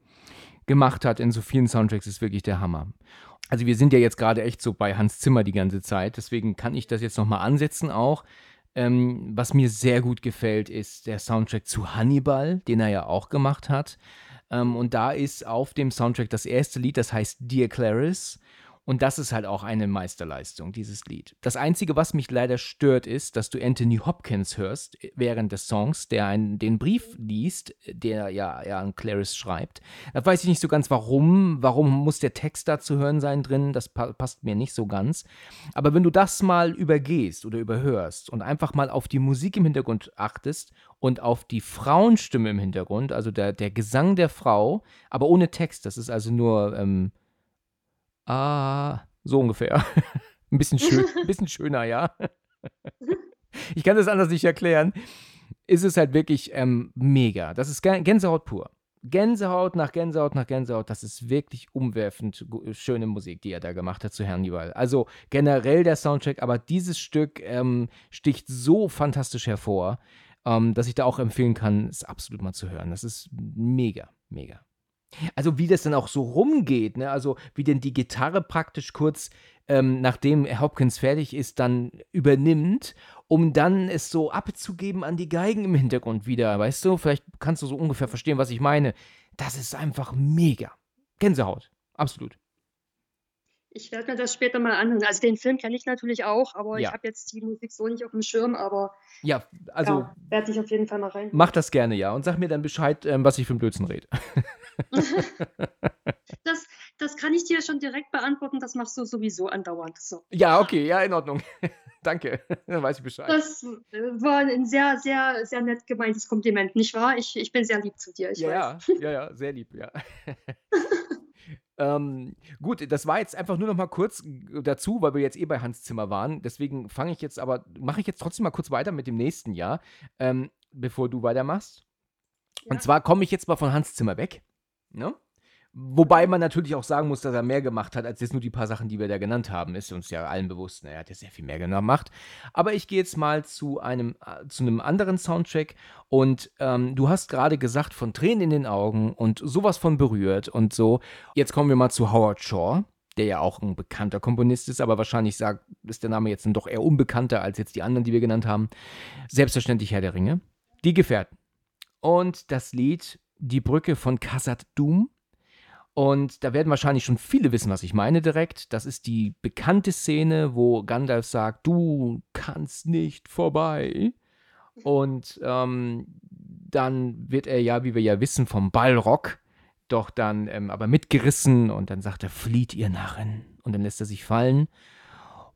gemacht hat in so vielen Soundtracks, ist wirklich der Hammer. Also wir sind ja jetzt gerade echt so bei Hans Zimmer die ganze Zeit, deswegen kann ich das jetzt nochmal ansetzen auch. Ähm, was mir sehr gut gefällt, ist der Soundtrack zu Hannibal, den er ja auch gemacht hat. Ähm, und da ist auf dem Soundtrack das erste Lied, das heißt Dear Clarice. Und das ist halt auch eine Meisterleistung, dieses Lied. Das Einzige, was mich leider stört, ist, dass du Anthony Hopkins hörst äh, während des Songs, der einen, den Brief liest, der ja, ja an Clarice schreibt. Da weiß ich nicht so ganz, warum. Warum muss der Text da zu hören sein drin? Das pa passt mir nicht so ganz. Aber wenn du das mal übergehst oder überhörst und einfach mal auf die Musik im Hintergrund achtest und auf die Frauenstimme im Hintergrund, also der, der Gesang der Frau, aber ohne Text, das ist also nur. Ähm, Ah, so ungefähr. ein, bisschen schön, ein bisschen schöner, ja. ich kann das anders nicht erklären. Ist es halt wirklich ähm, mega. Das ist Gänsehaut pur. Gänsehaut nach Gänsehaut nach Gänsehaut. Das ist wirklich umwerfend schöne Musik, die er da gemacht hat zu Hannibal. Also generell der Soundtrack, aber dieses Stück ähm, sticht so fantastisch hervor, ähm, dass ich da auch empfehlen kann, es absolut mal zu hören. Das ist mega, mega. Also wie das dann auch so rumgeht, ne? Also wie denn die Gitarre praktisch kurz, ähm, nachdem Hopkins fertig ist, dann übernimmt, um dann es so abzugeben an die Geigen im Hintergrund wieder, weißt du? Vielleicht kannst du so ungefähr verstehen, was ich meine. Das ist einfach mega. Gänsehaut, absolut. Ich werde mir das später mal anhören. Also den Film kenne ich natürlich auch, aber ja. ich habe jetzt die Musik so nicht auf dem Schirm, aber ja, also ja, werde ich auf jeden Fall mal rein. Mach das gerne, ja. Und sag mir dann Bescheid, ähm, was ich für ein Blödsinn rede. das, das kann ich dir schon direkt beantworten, das machst du sowieso andauernd. So. Ja, okay, ja, in Ordnung. Danke, dann weiß ich Bescheid. Das äh, war ein sehr, sehr, sehr nett gemeintes Kompliment, nicht wahr? Ich, ich bin sehr lieb zu dir. ja, weiß. ja, ja, sehr lieb, ja. Ähm, gut, das war jetzt einfach nur noch mal kurz dazu, weil wir jetzt eh bei Hans Zimmer waren. Deswegen fange ich jetzt aber, mache ich jetzt trotzdem mal kurz weiter mit dem nächsten Jahr, ähm, bevor du weitermachst. Ja. Und zwar komme ich jetzt mal von Hans Zimmer weg. Ne? Wobei man natürlich auch sagen muss, dass er mehr gemacht hat, als jetzt nur die paar Sachen, die wir da genannt haben. Ist uns ja allen bewusst. Ne? Er hat ja sehr viel mehr gemacht. Aber ich gehe jetzt mal zu einem, äh, zu einem anderen Soundtrack. Und ähm, du hast gerade gesagt, von Tränen in den Augen und sowas von berührt und so. Jetzt kommen wir mal zu Howard Shaw, der ja auch ein bekannter Komponist ist, aber wahrscheinlich sagt, ist der Name jetzt doch eher unbekannter als jetzt die anderen, die wir genannt haben. Selbstverständlich Herr der Ringe. Die Gefährten. Und das Lied Die Brücke von Khazad Dum und da werden wahrscheinlich schon viele wissen, was ich meine direkt. Das ist die bekannte Szene, wo Gandalf sagt, du kannst nicht vorbei. Und ähm, dann wird er ja, wie wir ja wissen, vom Ballrock doch dann ähm, aber mitgerissen und dann sagt er, flieht ihr Narren. Und dann lässt er sich fallen.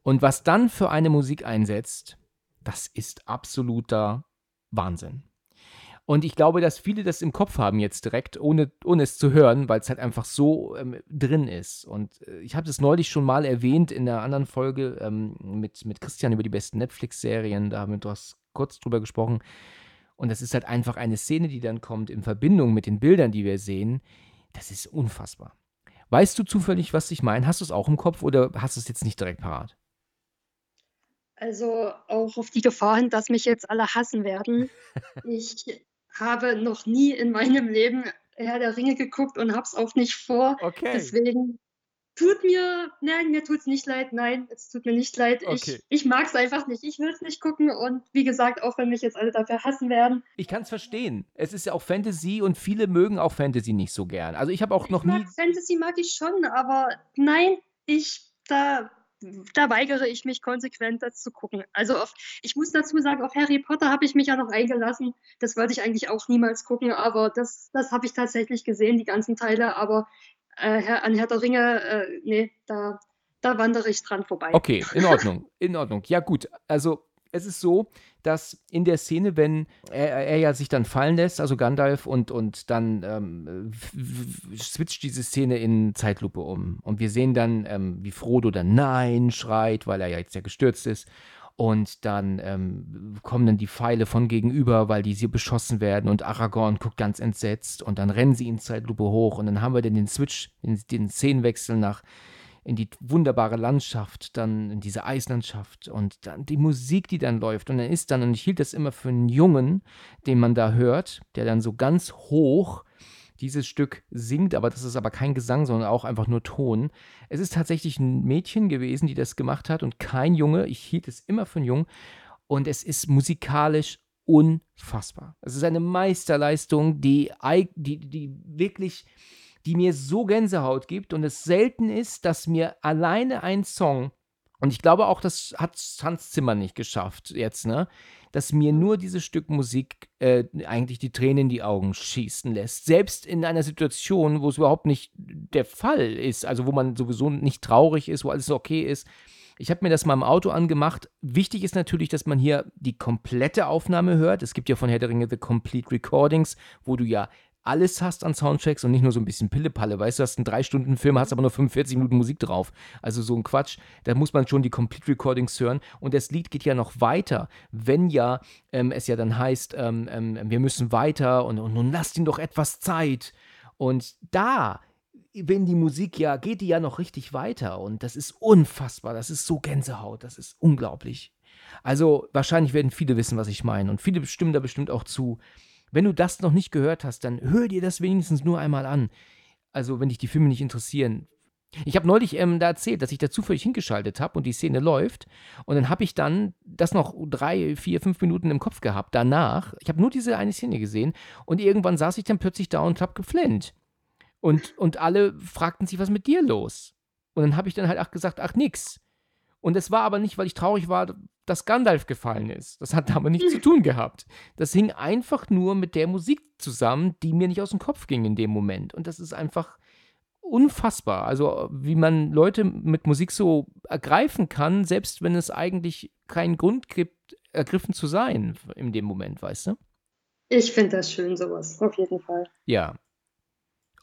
Und was dann für eine Musik einsetzt, das ist absoluter Wahnsinn. Und ich glaube, dass viele das im Kopf haben jetzt direkt, ohne, ohne es zu hören, weil es halt einfach so ähm, drin ist. Und äh, ich habe das neulich schon mal erwähnt in einer anderen Folge ähm, mit, mit Christian über die besten Netflix-Serien. Da haben wir etwas kurz drüber gesprochen. Und das ist halt einfach eine Szene, die dann kommt in Verbindung mit den Bildern, die wir sehen. Das ist unfassbar. Weißt du zufällig, was ich meine? Hast du es auch im Kopf oder hast du es jetzt nicht direkt parat? Also auch auf die Gefahr hin, dass mich jetzt alle hassen werden. Ich habe noch nie in meinem Leben Herr der Ringe geguckt und habe es auch nicht vor. Okay. Deswegen tut mir, nein, mir tut es nicht leid, nein, es tut mir nicht leid. Okay. Ich, ich mag es einfach nicht. Ich will es nicht gucken und wie gesagt, auch wenn mich jetzt alle dafür hassen werden. Ich kann es verstehen. Es ist ja auch Fantasy und viele mögen auch Fantasy nicht so gern. Also ich habe auch ich noch nie. Fantasy mag ich schon, aber nein, ich da da weigere ich mich konsequent, das zu gucken. Also auf, ich muss dazu sagen, auf Harry Potter habe ich mich ja noch eingelassen. Das wollte ich eigentlich auch niemals gucken, aber das, das habe ich tatsächlich gesehen, die ganzen Teile. Aber äh, an Herr der Ringe, äh, nee, da, da wandere ich dran vorbei. Okay, in Ordnung, in Ordnung. Ja gut, also es ist so, dass in der Szene, wenn er, er ja sich dann fallen lässt, also Gandalf, und, und dann ähm, switcht diese Szene in Zeitlupe um. Und wir sehen dann, ähm, wie Frodo dann Nein schreit, weil er ja jetzt ja gestürzt ist. Und dann ähm, kommen dann die Pfeile von gegenüber, weil die sie beschossen werden. Und Aragorn guckt ganz entsetzt. Und dann rennen sie in Zeitlupe hoch. Und dann haben wir dann den Switch, den, den Szenenwechsel nach in die wunderbare Landschaft, dann in diese Eislandschaft und dann die Musik, die dann läuft. Und er ist dann, und ich hielt das immer für einen Jungen, den man da hört, der dann so ganz hoch dieses Stück singt, aber das ist aber kein Gesang, sondern auch einfach nur Ton. Es ist tatsächlich ein Mädchen gewesen, die das gemacht hat und kein Junge. Ich hielt es immer für einen Jungen. und es ist musikalisch unfassbar. Es ist eine Meisterleistung, die, die, die wirklich, die mir so Gänsehaut gibt und es selten ist, dass mir alleine ein Song, und ich glaube auch, das hat Hans Zimmer nicht geschafft jetzt, ne? Dass mir nur dieses Stück Musik äh, eigentlich die Tränen in die Augen schießen lässt. Selbst in einer Situation, wo es überhaupt nicht der Fall ist, also wo man sowieso nicht traurig ist, wo alles okay ist, ich habe mir das mal im Auto angemacht. Wichtig ist natürlich, dass man hier die komplette Aufnahme hört. Es gibt ja von Herr der Ringe The Complete Recordings, wo du ja alles hast an Soundtracks und nicht nur so ein bisschen Pillepalle. Weißt du, hast einen drei Stunden Film, hast aber nur 45 Minuten Musik drauf. Also so ein Quatsch. Da muss man schon die Complete Recordings hören. Und das Lied geht ja noch weiter, wenn ja ähm, es ja dann heißt, ähm, ähm, wir müssen weiter und, und nun lasst ihn doch etwas Zeit. Und da wenn die Musik ja, geht die ja noch richtig weiter und das ist unfassbar, das ist so Gänsehaut, das ist unglaublich. Also wahrscheinlich werden viele wissen, was ich meine und viele stimmen da bestimmt auch zu. Wenn du das noch nicht gehört hast, dann hör dir das wenigstens nur einmal an. Also wenn dich die Filme nicht interessieren. Ich habe neulich ähm, da erzählt, dass ich da zufällig hingeschaltet habe und die Szene läuft. Und dann habe ich dann das noch drei, vier, fünf Minuten im Kopf gehabt. Danach, ich habe nur diese eine Szene gesehen und irgendwann saß ich dann plötzlich da und habe geflennt. Und, und alle fragten sich, was mit dir los? Und dann habe ich dann halt auch gesagt, ach nix. Und es war aber nicht, weil ich traurig war, dass Gandalf gefallen ist. Das hat damit nichts zu tun gehabt. Das hing einfach nur mit der Musik zusammen, die mir nicht aus dem Kopf ging in dem Moment. Und das ist einfach unfassbar. Also, wie man Leute mit Musik so ergreifen kann, selbst wenn es eigentlich keinen Grund gibt, ergriffen zu sein in dem Moment, weißt du? Ich finde das schön, sowas, auf jeden Fall. Ja,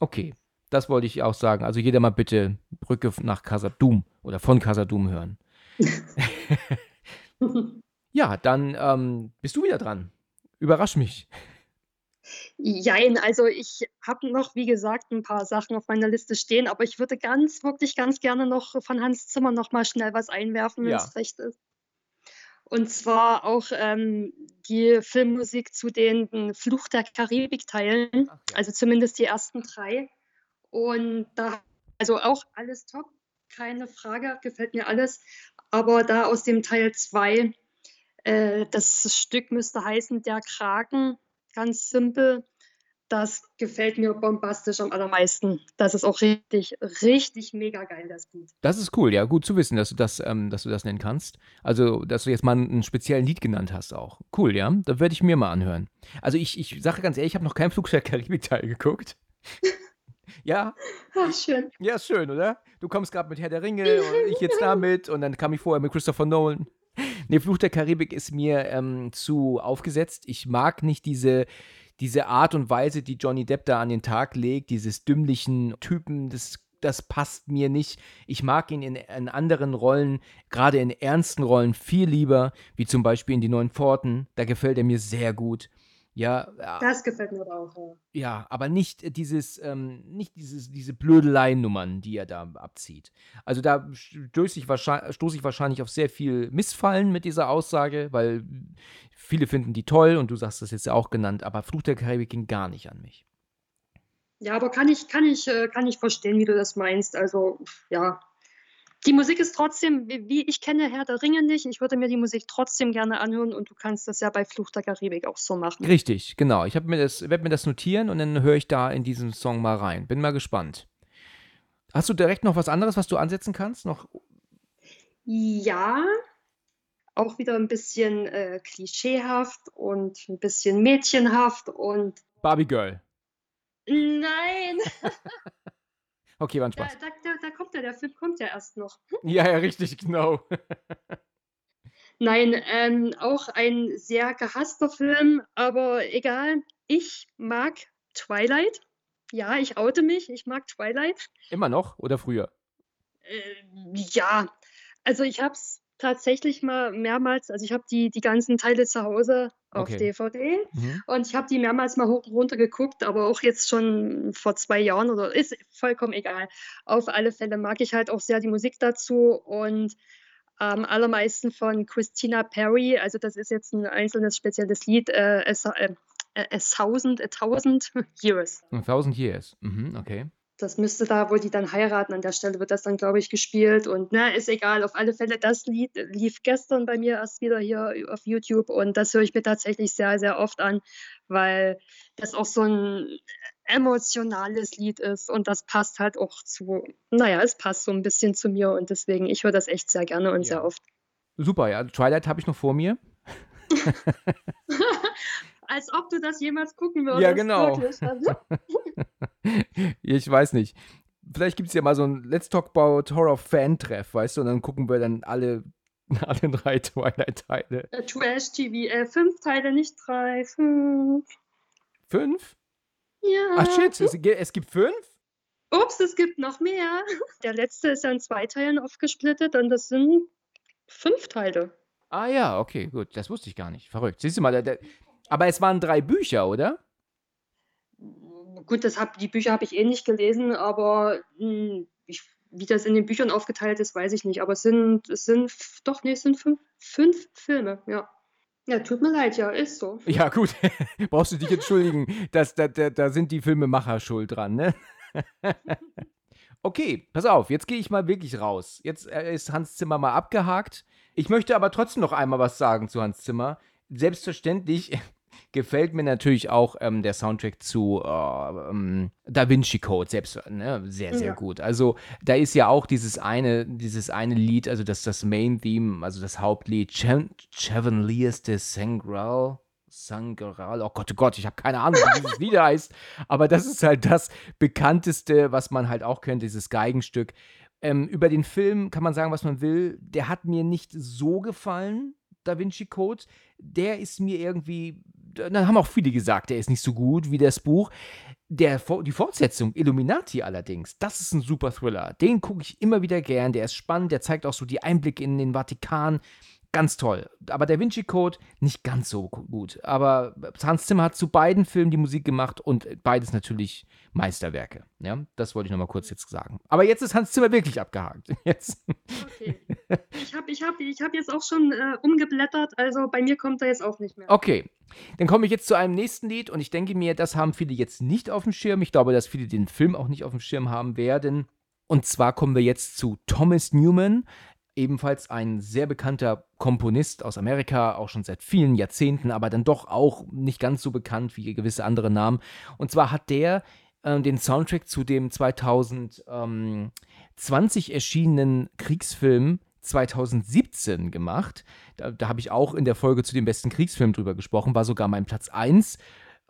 Okay, das wollte ich auch sagen. Also jeder mal bitte Brücke nach Casadum oder von Casadum hören. ja, dann ähm, bist du wieder dran. Überrasch mich. Jein, also ich habe noch, wie gesagt, ein paar Sachen auf meiner Liste stehen, aber ich würde ganz, wirklich ganz gerne noch von Hans Zimmer noch mal schnell was einwerfen, wenn es recht ist. Und zwar auch ähm, die Filmmusik zu den Fluch der Karibik-Teilen, ja. also zumindest die ersten drei. Und da, also auch alles top, keine Frage, gefällt mir alles. Aber da aus dem Teil 2, äh, das Stück müsste heißen Der Kragen, ganz simpel. Das gefällt mir bombastisch am allermeisten. Das ist auch richtig, richtig mega geil, das Lied. Das ist cool, ja, gut zu wissen, dass du das, ähm, dass du das nennen kannst. Also, dass du jetzt mal einen speziellen Lied genannt hast auch. Cool, ja. Da werde ich mir mal anhören. Also ich, ich sage ganz ehrlich, ich habe noch keinen Flug der Karibik-Teil geguckt. Ja. Ach, schön. Ja, schön, oder? Du kommst gerade mit Herr der Ringe und ich jetzt damit und dann kam ich vorher mit Christopher Nolan. Nee, Fluch der Karibik ist mir ähm, zu aufgesetzt. Ich mag nicht diese diese Art und Weise, die Johnny Depp da an den Tag legt, dieses dümmlichen Typen, das, das passt mir nicht. Ich mag ihn in, in anderen Rollen, gerade in ernsten Rollen, viel lieber, wie zum Beispiel in Die Neuen Pforten. Da gefällt er mir sehr gut. Ja, das gefällt mir auch. Ja, ja aber nicht dieses, ähm, nicht dieses, diese Blödeleinummern, die er da abzieht. Also da stoße ich, stoß ich wahrscheinlich auf sehr viel Missfallen mit dieser Aussage, weil viele finden die toll und du sagst das jetzt ja auch genannt, aber Fluch der Karibik ging gar nicht an mich. Ja, aber kann ich, kann ich, äh, kann ich verstehen, wie du das meinst. Also, ja, die Musik ist trotzdem, wie ich kenne Herr der Ringe nicht, ich würde mir die Musik trotzdem gerne anhören und du kannst das ja bei Fluch der Karibik auch so machen. Richtig, genau. Ich mir werde mir das notieren und dann höre ich da in diesen Song mal rein. Bin mal gespannt. Hast du direkt noch was anderes, was du ansetzen kannst? Noch? Ja, auch wieder ein bisschen äh, klischeehaft und ein bisschen mädchenhaft und. Barbie Girl. Nein! Okay, war ein Spaß. Da, da, da kommt ja, der Film kommt ja erst noch. Ja, ja, richtig, genau. Nein, ähm, auch ein sehr gehasster Film, aber egal. Ich mag Twilight. Ja, ich oute mich. Ich mag Twilight. Immer noch oder früher? Äh, ja, also ich habe es tatsächlich mal mehrmals, also ich habe die, die ganzen Teile zu Hause auf okay. DVD mhm. und ich habe die mehrmals mal hoch und runter geguckt, aber auch jetzt schon vor zwei Jahren oder ist vollkommen egal. Auf alle Fälle mag ich halt auch sehr die Musik dazu und am allermeisten von Christina Perry, also das ist jetzt ein einzelnes spezielles Lied, äh, a, äh, a, thousand, a thousand years. A thousand years, mhm, okay. Das müsste da, wo die dann heiraten, an der Stelle wird das dann, glaube ich, gespielt. Und na, ist egal, auf alle Fälle, das Lied lief gestern bei mir erst wieder hier auf YouTube und das höre ich mir tatsächlich sehr, sehr oft an, weil das auch so ein emotionales Lied ist und das passt halt auch zu, naja, es passt so ein bisschen zu mir und deswegen, ich höre das echt sehr gerne und ja. sehr oft. Super, ja. Twilight habe ich noch vor mir. Als ob du das jemals gucken würdest. Ja, genau. Also. ich weiß nicht. Vielleicht gibt es ja mal so ein Let's Talk About Horror Fan-Treff, weißt du, und dann gucken wir dann alle, alle drei Twilight-Teile. Äh, Trash TV, äh, fünf Teile, nicht drei, fünf. Fünf? Ja. Ach shit, es, es gibt fünf? Ups, es gibt noch mehr. Der letzte ist ja in zwei Teilen aufgesplittet und das sind fünf Teile. Ah ja, okay, gut. Das wusste ich gar nicht. Verrückt. Siehst du mal, der, der, aber es waren drei Bücher, oder? Gut, das hab, die Bücher habe ich eh nicht gelesen, aber mh, hm, ich, wie das in den Büchern aufgeteilt ist, weiß ich nicht. Aber es sind, es sind doch, nee, es sind fünf, fünf Filme, ja. Ja, tut mir leid, ja, ist so. Ja, gut. Brauchst du dich entschuldigen. Das, da, da, da sind die Filmemacher schuld dran, ne? okay, pass auf, jetzt gehe ich mal wirklich raus. Jetzt äh, ist Hans Zimmer mal abgehakt. Ich möchte aber trotzdem noch einmal was sagen zu Hans Zimmer. Selbstverständlich gefällt mir natürlich auch ähm, der Soundtrack zu äh, ähm, Da Vinci Code selbst ne? sehr sehr ja. gut. Also da ist ja auch dieses eine dieses eine Lied, also das das Main Theme, also das Hauptlied Chevaliers de Sangral. Sangral, oh Gott, oh Gott, ich habe keine Ahnung, wie dieses Lied heißt, aber das ist halt das bekannteste, was man halt auch kennt, dieses Geigenstück. Ähm, über den Film kann man sagen, was man will. Der hat mir nicht so gefallen, Da Vinci Code. Der ist mir irgendwie dann haben auch viele gesagt, der ist nicht so gut wie das Buch. Der, die Fortsetzung, Illuminati allerdings, das ist ein super Thriller. Den gucke ich immer wieder gern. Der ist spannend, der zeigt auch so die Einblicke in den Vatikan. Ganz toll. Aber der Vinci Code nicht ganz so gut. Aber Hans Zimmer hat zu beiden Filmen die Musik gemacht und beides natürlich Meisterwerke. Ja, das wollte ich nochmal kurz jetzt sagen. Aber jetzt ist Hans Zimmer wirklich abgehakt. Jetzt. Okay. Ich habe ich hab, ich hab jetzt auch schon äh, umgeblättert, also bei mir kommt er jetzt auch nicht mehr. Okay. Dann komme ich jetzt zu einem nächsten Lied und ich denke mir, das haben viele jetzt nicht auf dem Schirm. Ich glaube, dass viele den Film auch nicht auf dem Schirm haben werden. Und zwar kommen wir jetzt zu Thomas Newman, ebenfalls ein sehr bekannter Komponist aus Amerika, auch schon seit vielen Jahrzehnten, aber dann doch auch nicht ganz so bekannt wie gewisse andere Namen. Und zwar hat der äh, den Soundtrack zu dem 2020 erschienenen Kriegsfilm 2017 gemacht. Da, da habe ich auch in der Folge zu dem besten Kriegsfilm drüber gesprochen, war sogar mein Platz 1.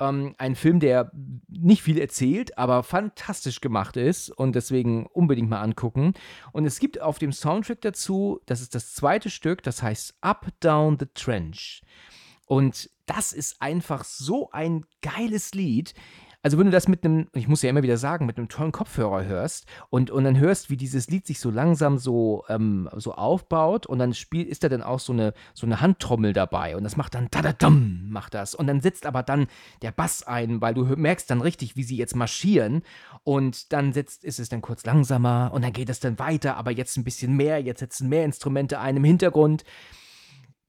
Ähm, ein Film, der nicht viel erzählt, aber fantastisch gemacht ist und deswegen unbedingt mal angucken. Und es gibt auf dem Soundtrack dazu, das ist das zweite Stück, das heißt Up Down the Trench. Und das ist einfach so ein geiles Lied. Also wenn du das mit einem, ich muss ja immer wieder sagen, mit einem tollen Kopfhörer hörst und, und dann hörst, wie dieses Lied sich so langsam so, ähm, so aufbaut und dann spielt, ist da dann auch so eine, so eine Handtrommel dabei und das macht dann tadadam, macht das. Und dann sitzt aber dann der Bass ein, weil du merkst dann richtig, wie sie jetzt marschieren und dann sitzt, ist es dann kurz langsamer und dann geht es dann weiter, aber jetzt ein bisschen mehr, jetzt setzen mehr Instrumente ein im Hintergrund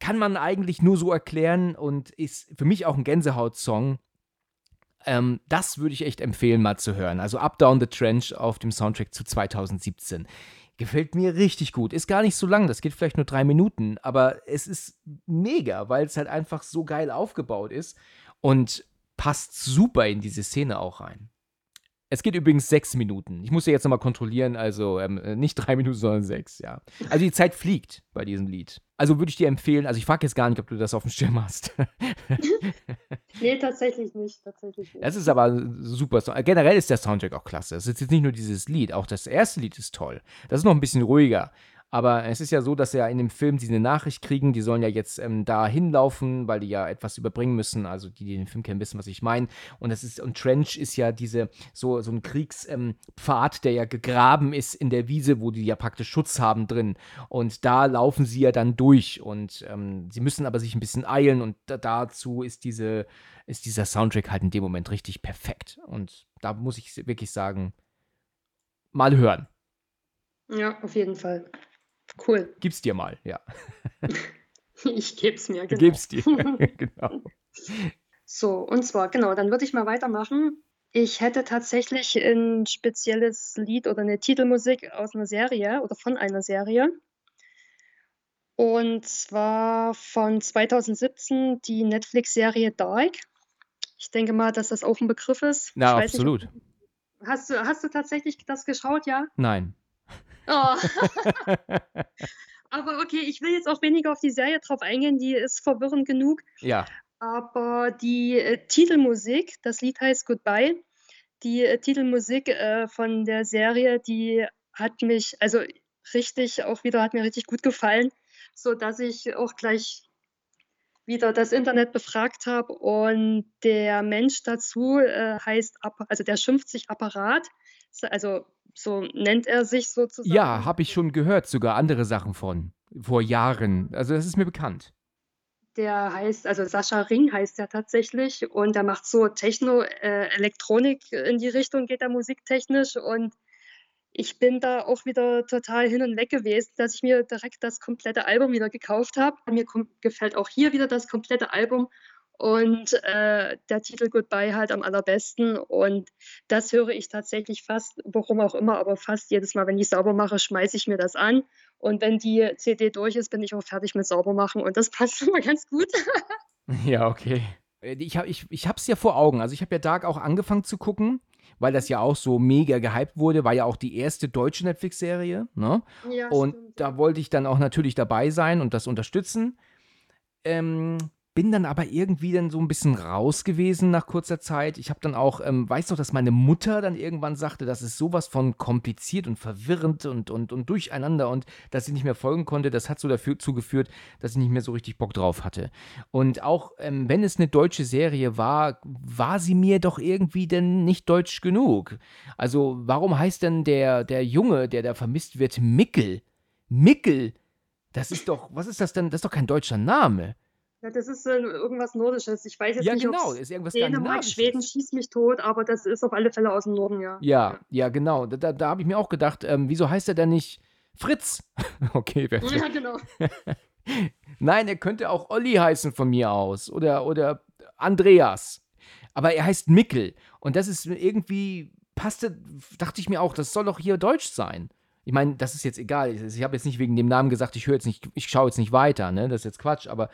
kann man eigentlich nur so erklären und ist für mich auch ein Gänsehaut-Song. Ähm, das würde ich echt empfehlen, mal zu hören. Also Up Down the Trench auf dem Soundtrack zu 2017. Gefällt mir richtig gut. Ist gar nicht so lang, das geht vielleicht nur drei Minuten, aber es ist mega, weil es halt einfach so geil aufgebaut ist und passt super in diese Szene auch rein. Es geht übrigens sechs Minuten. Ich muss ja jetzt nochmal kontrollieren, also ähm, nicht drei Minuten, sondern sechs, ja. Also die Zeit fliegt bei diesem Lied. Also würde ich dir empfehlen, also ich frage jetzt gar nicht, ob du das auf dem Schirm hast. nee, tatsächlich nicht, tatsächlich nicht. Das ist aber super. Generell ist der Soundtrack auch klasse. Es ist jetzt nicht nur dieses Lied, auch das erste Lied ist toll. Das ist noch ein bisschen ruhiger. Aber es ist ja so, dass ja in dem Film sie eine Nachricht kriegen, die sollen ja jetzt ähm, da hinlaufen, weil die ja etwas überbringen müssen. Also die, die den Film kennen, wissen, was ich meine. Und das ist, und Trench ist ja diese, so, so ein Kriegspfad, ähm, der ja gegraben ist in der Wiese, wo die ja praktisch Schutz haben drin. Und da laufen sie ja dann durch. Und ähm, sie müssen aber sich ein bisschen eilen und da, dazu ist diese, ist dieser Soundtrack halt in dem Moment richtig perfekt. Und da muss ich wirklich sagen, mal hören. Ja, auf jeden Fall. Cool. Gib's dir mal, ja. ich geb's mir, genau. Du gib's dir, genau. So, und zwar, genau, dann würde ich mal weitermachen. Ich hätte tatsächlich ein spezielles Lied oder eine Titelmusik aus einer Serie oder von einer Serie. Und zwar von 2017 die Netflix-Serie Dark. Ich denke mal, dass das auch ein Begriff ist. Na, weiß nicht, absolut. hast du hast du tatsächlich das geschaut, ja? Nein. Oh. Aber okay, ich will jetzt auch weniger auf die Serie drauf eingehen, die ist verwirrend genug. ja. Aber die, äh, Titelmusik, das Lied heißt „Goodbye“, die, äh, Titelmusik, äh, von der Serie, die hat mich also richtig auch wieder hat mir richtig gut gefallen, sodass ich auch gleich wieder das Internet befragt habe und der Mensch dazu, äh, heißt also der schimpft sich Apparat, also so nennt er sich sozusagen. Ja, habe ich schon gehört, sogar andere Sachen von. Vor Jahren. Also das ist mir bekannt. Der heißt also Sascha Ring heißt er tatsächlich und der macht so Techno, äh, Elektronik in die Richtung geht er musiktechnisch und ich bin da auch wieder total hin und weg gewesen, dass ich mir direkt das komplette Album wieder gekauft habe. Mir kom gefällt auch hier wieder das komplette Album und, äh, der Titel „Goodbye“ halt am allerbesten und das höre ich tatsächlich fast warum auch immer, aber fast jedes Mal, wenn ich sauber mache, schmeiße ich mir das an und wenn die CD durch ist, bin ich auch fertig mit Saubermachen und das passt immer ganz gut. Ja, okay. Äh, ich habe ich, ich hab's ja vor Augen. Also ich habe ja Dark auch angefangen zu gucken, weil das ja auch so mega gehypt wurde. War ja auch die erste deutsche Netflix-Serie. Ne? Ja, Und stimmt, da wollte ich dann auch natürlich dabei sein und das unterstützen. Ähm, bin dann aber irgendwie dann so ein bisschen raus gewesen nach kurzer Zeit. Ich habe dann auch, ähm, weiß noch, dass meine Mutter dann irgendwann sagte, das ist sowas von kompliziert und verwirrend und, und, und durcheinander und dass ich nicht mehr folgen konnte. Das hat so dazu geführt, dass ich nicht mehr so richtig Bock drauf hatte. Und auch ähm, wenn es eine deutsche Serie war, war sie mir doch irgendwie denn nicht deutsch genug. Also warum heißt denn der, der Junge, der da vermisst wird, Mickel? Mickel? Das ist doch, was ist das denn? Das ist doch kein deutscher Name. Ja, das ist, äh, irgendwas Nordisches. Ich weiß jetzt Ja, nicht, genau, ist irgendwas Dänemark, Schweden, Skandinavisches. schieß mich tot, aber das ist auf alle Fälle aus dem Norden, ja. Ja, ja, genau. Da, da, da habe ich mir auch gedacht, ähm, wieso heißt er denn nicht Fritz? okay, wer Ja, genau. Nein, er könnte auch Olli heißen von mir aus oder, oder Andreas. Aber er heißt Mickel. Und das ist irgendwie, passte, dachte ich mir auch, das soll doch hier Deutsch sein. Ich meine, das ist jetzt egal. Ich, ich habe jetzt nicht wegen dem Namen gesagt, ich höre jetzt nicht, ich schaue jetzt nicht weiter, ne? Das ist jetzt Quatsch, aber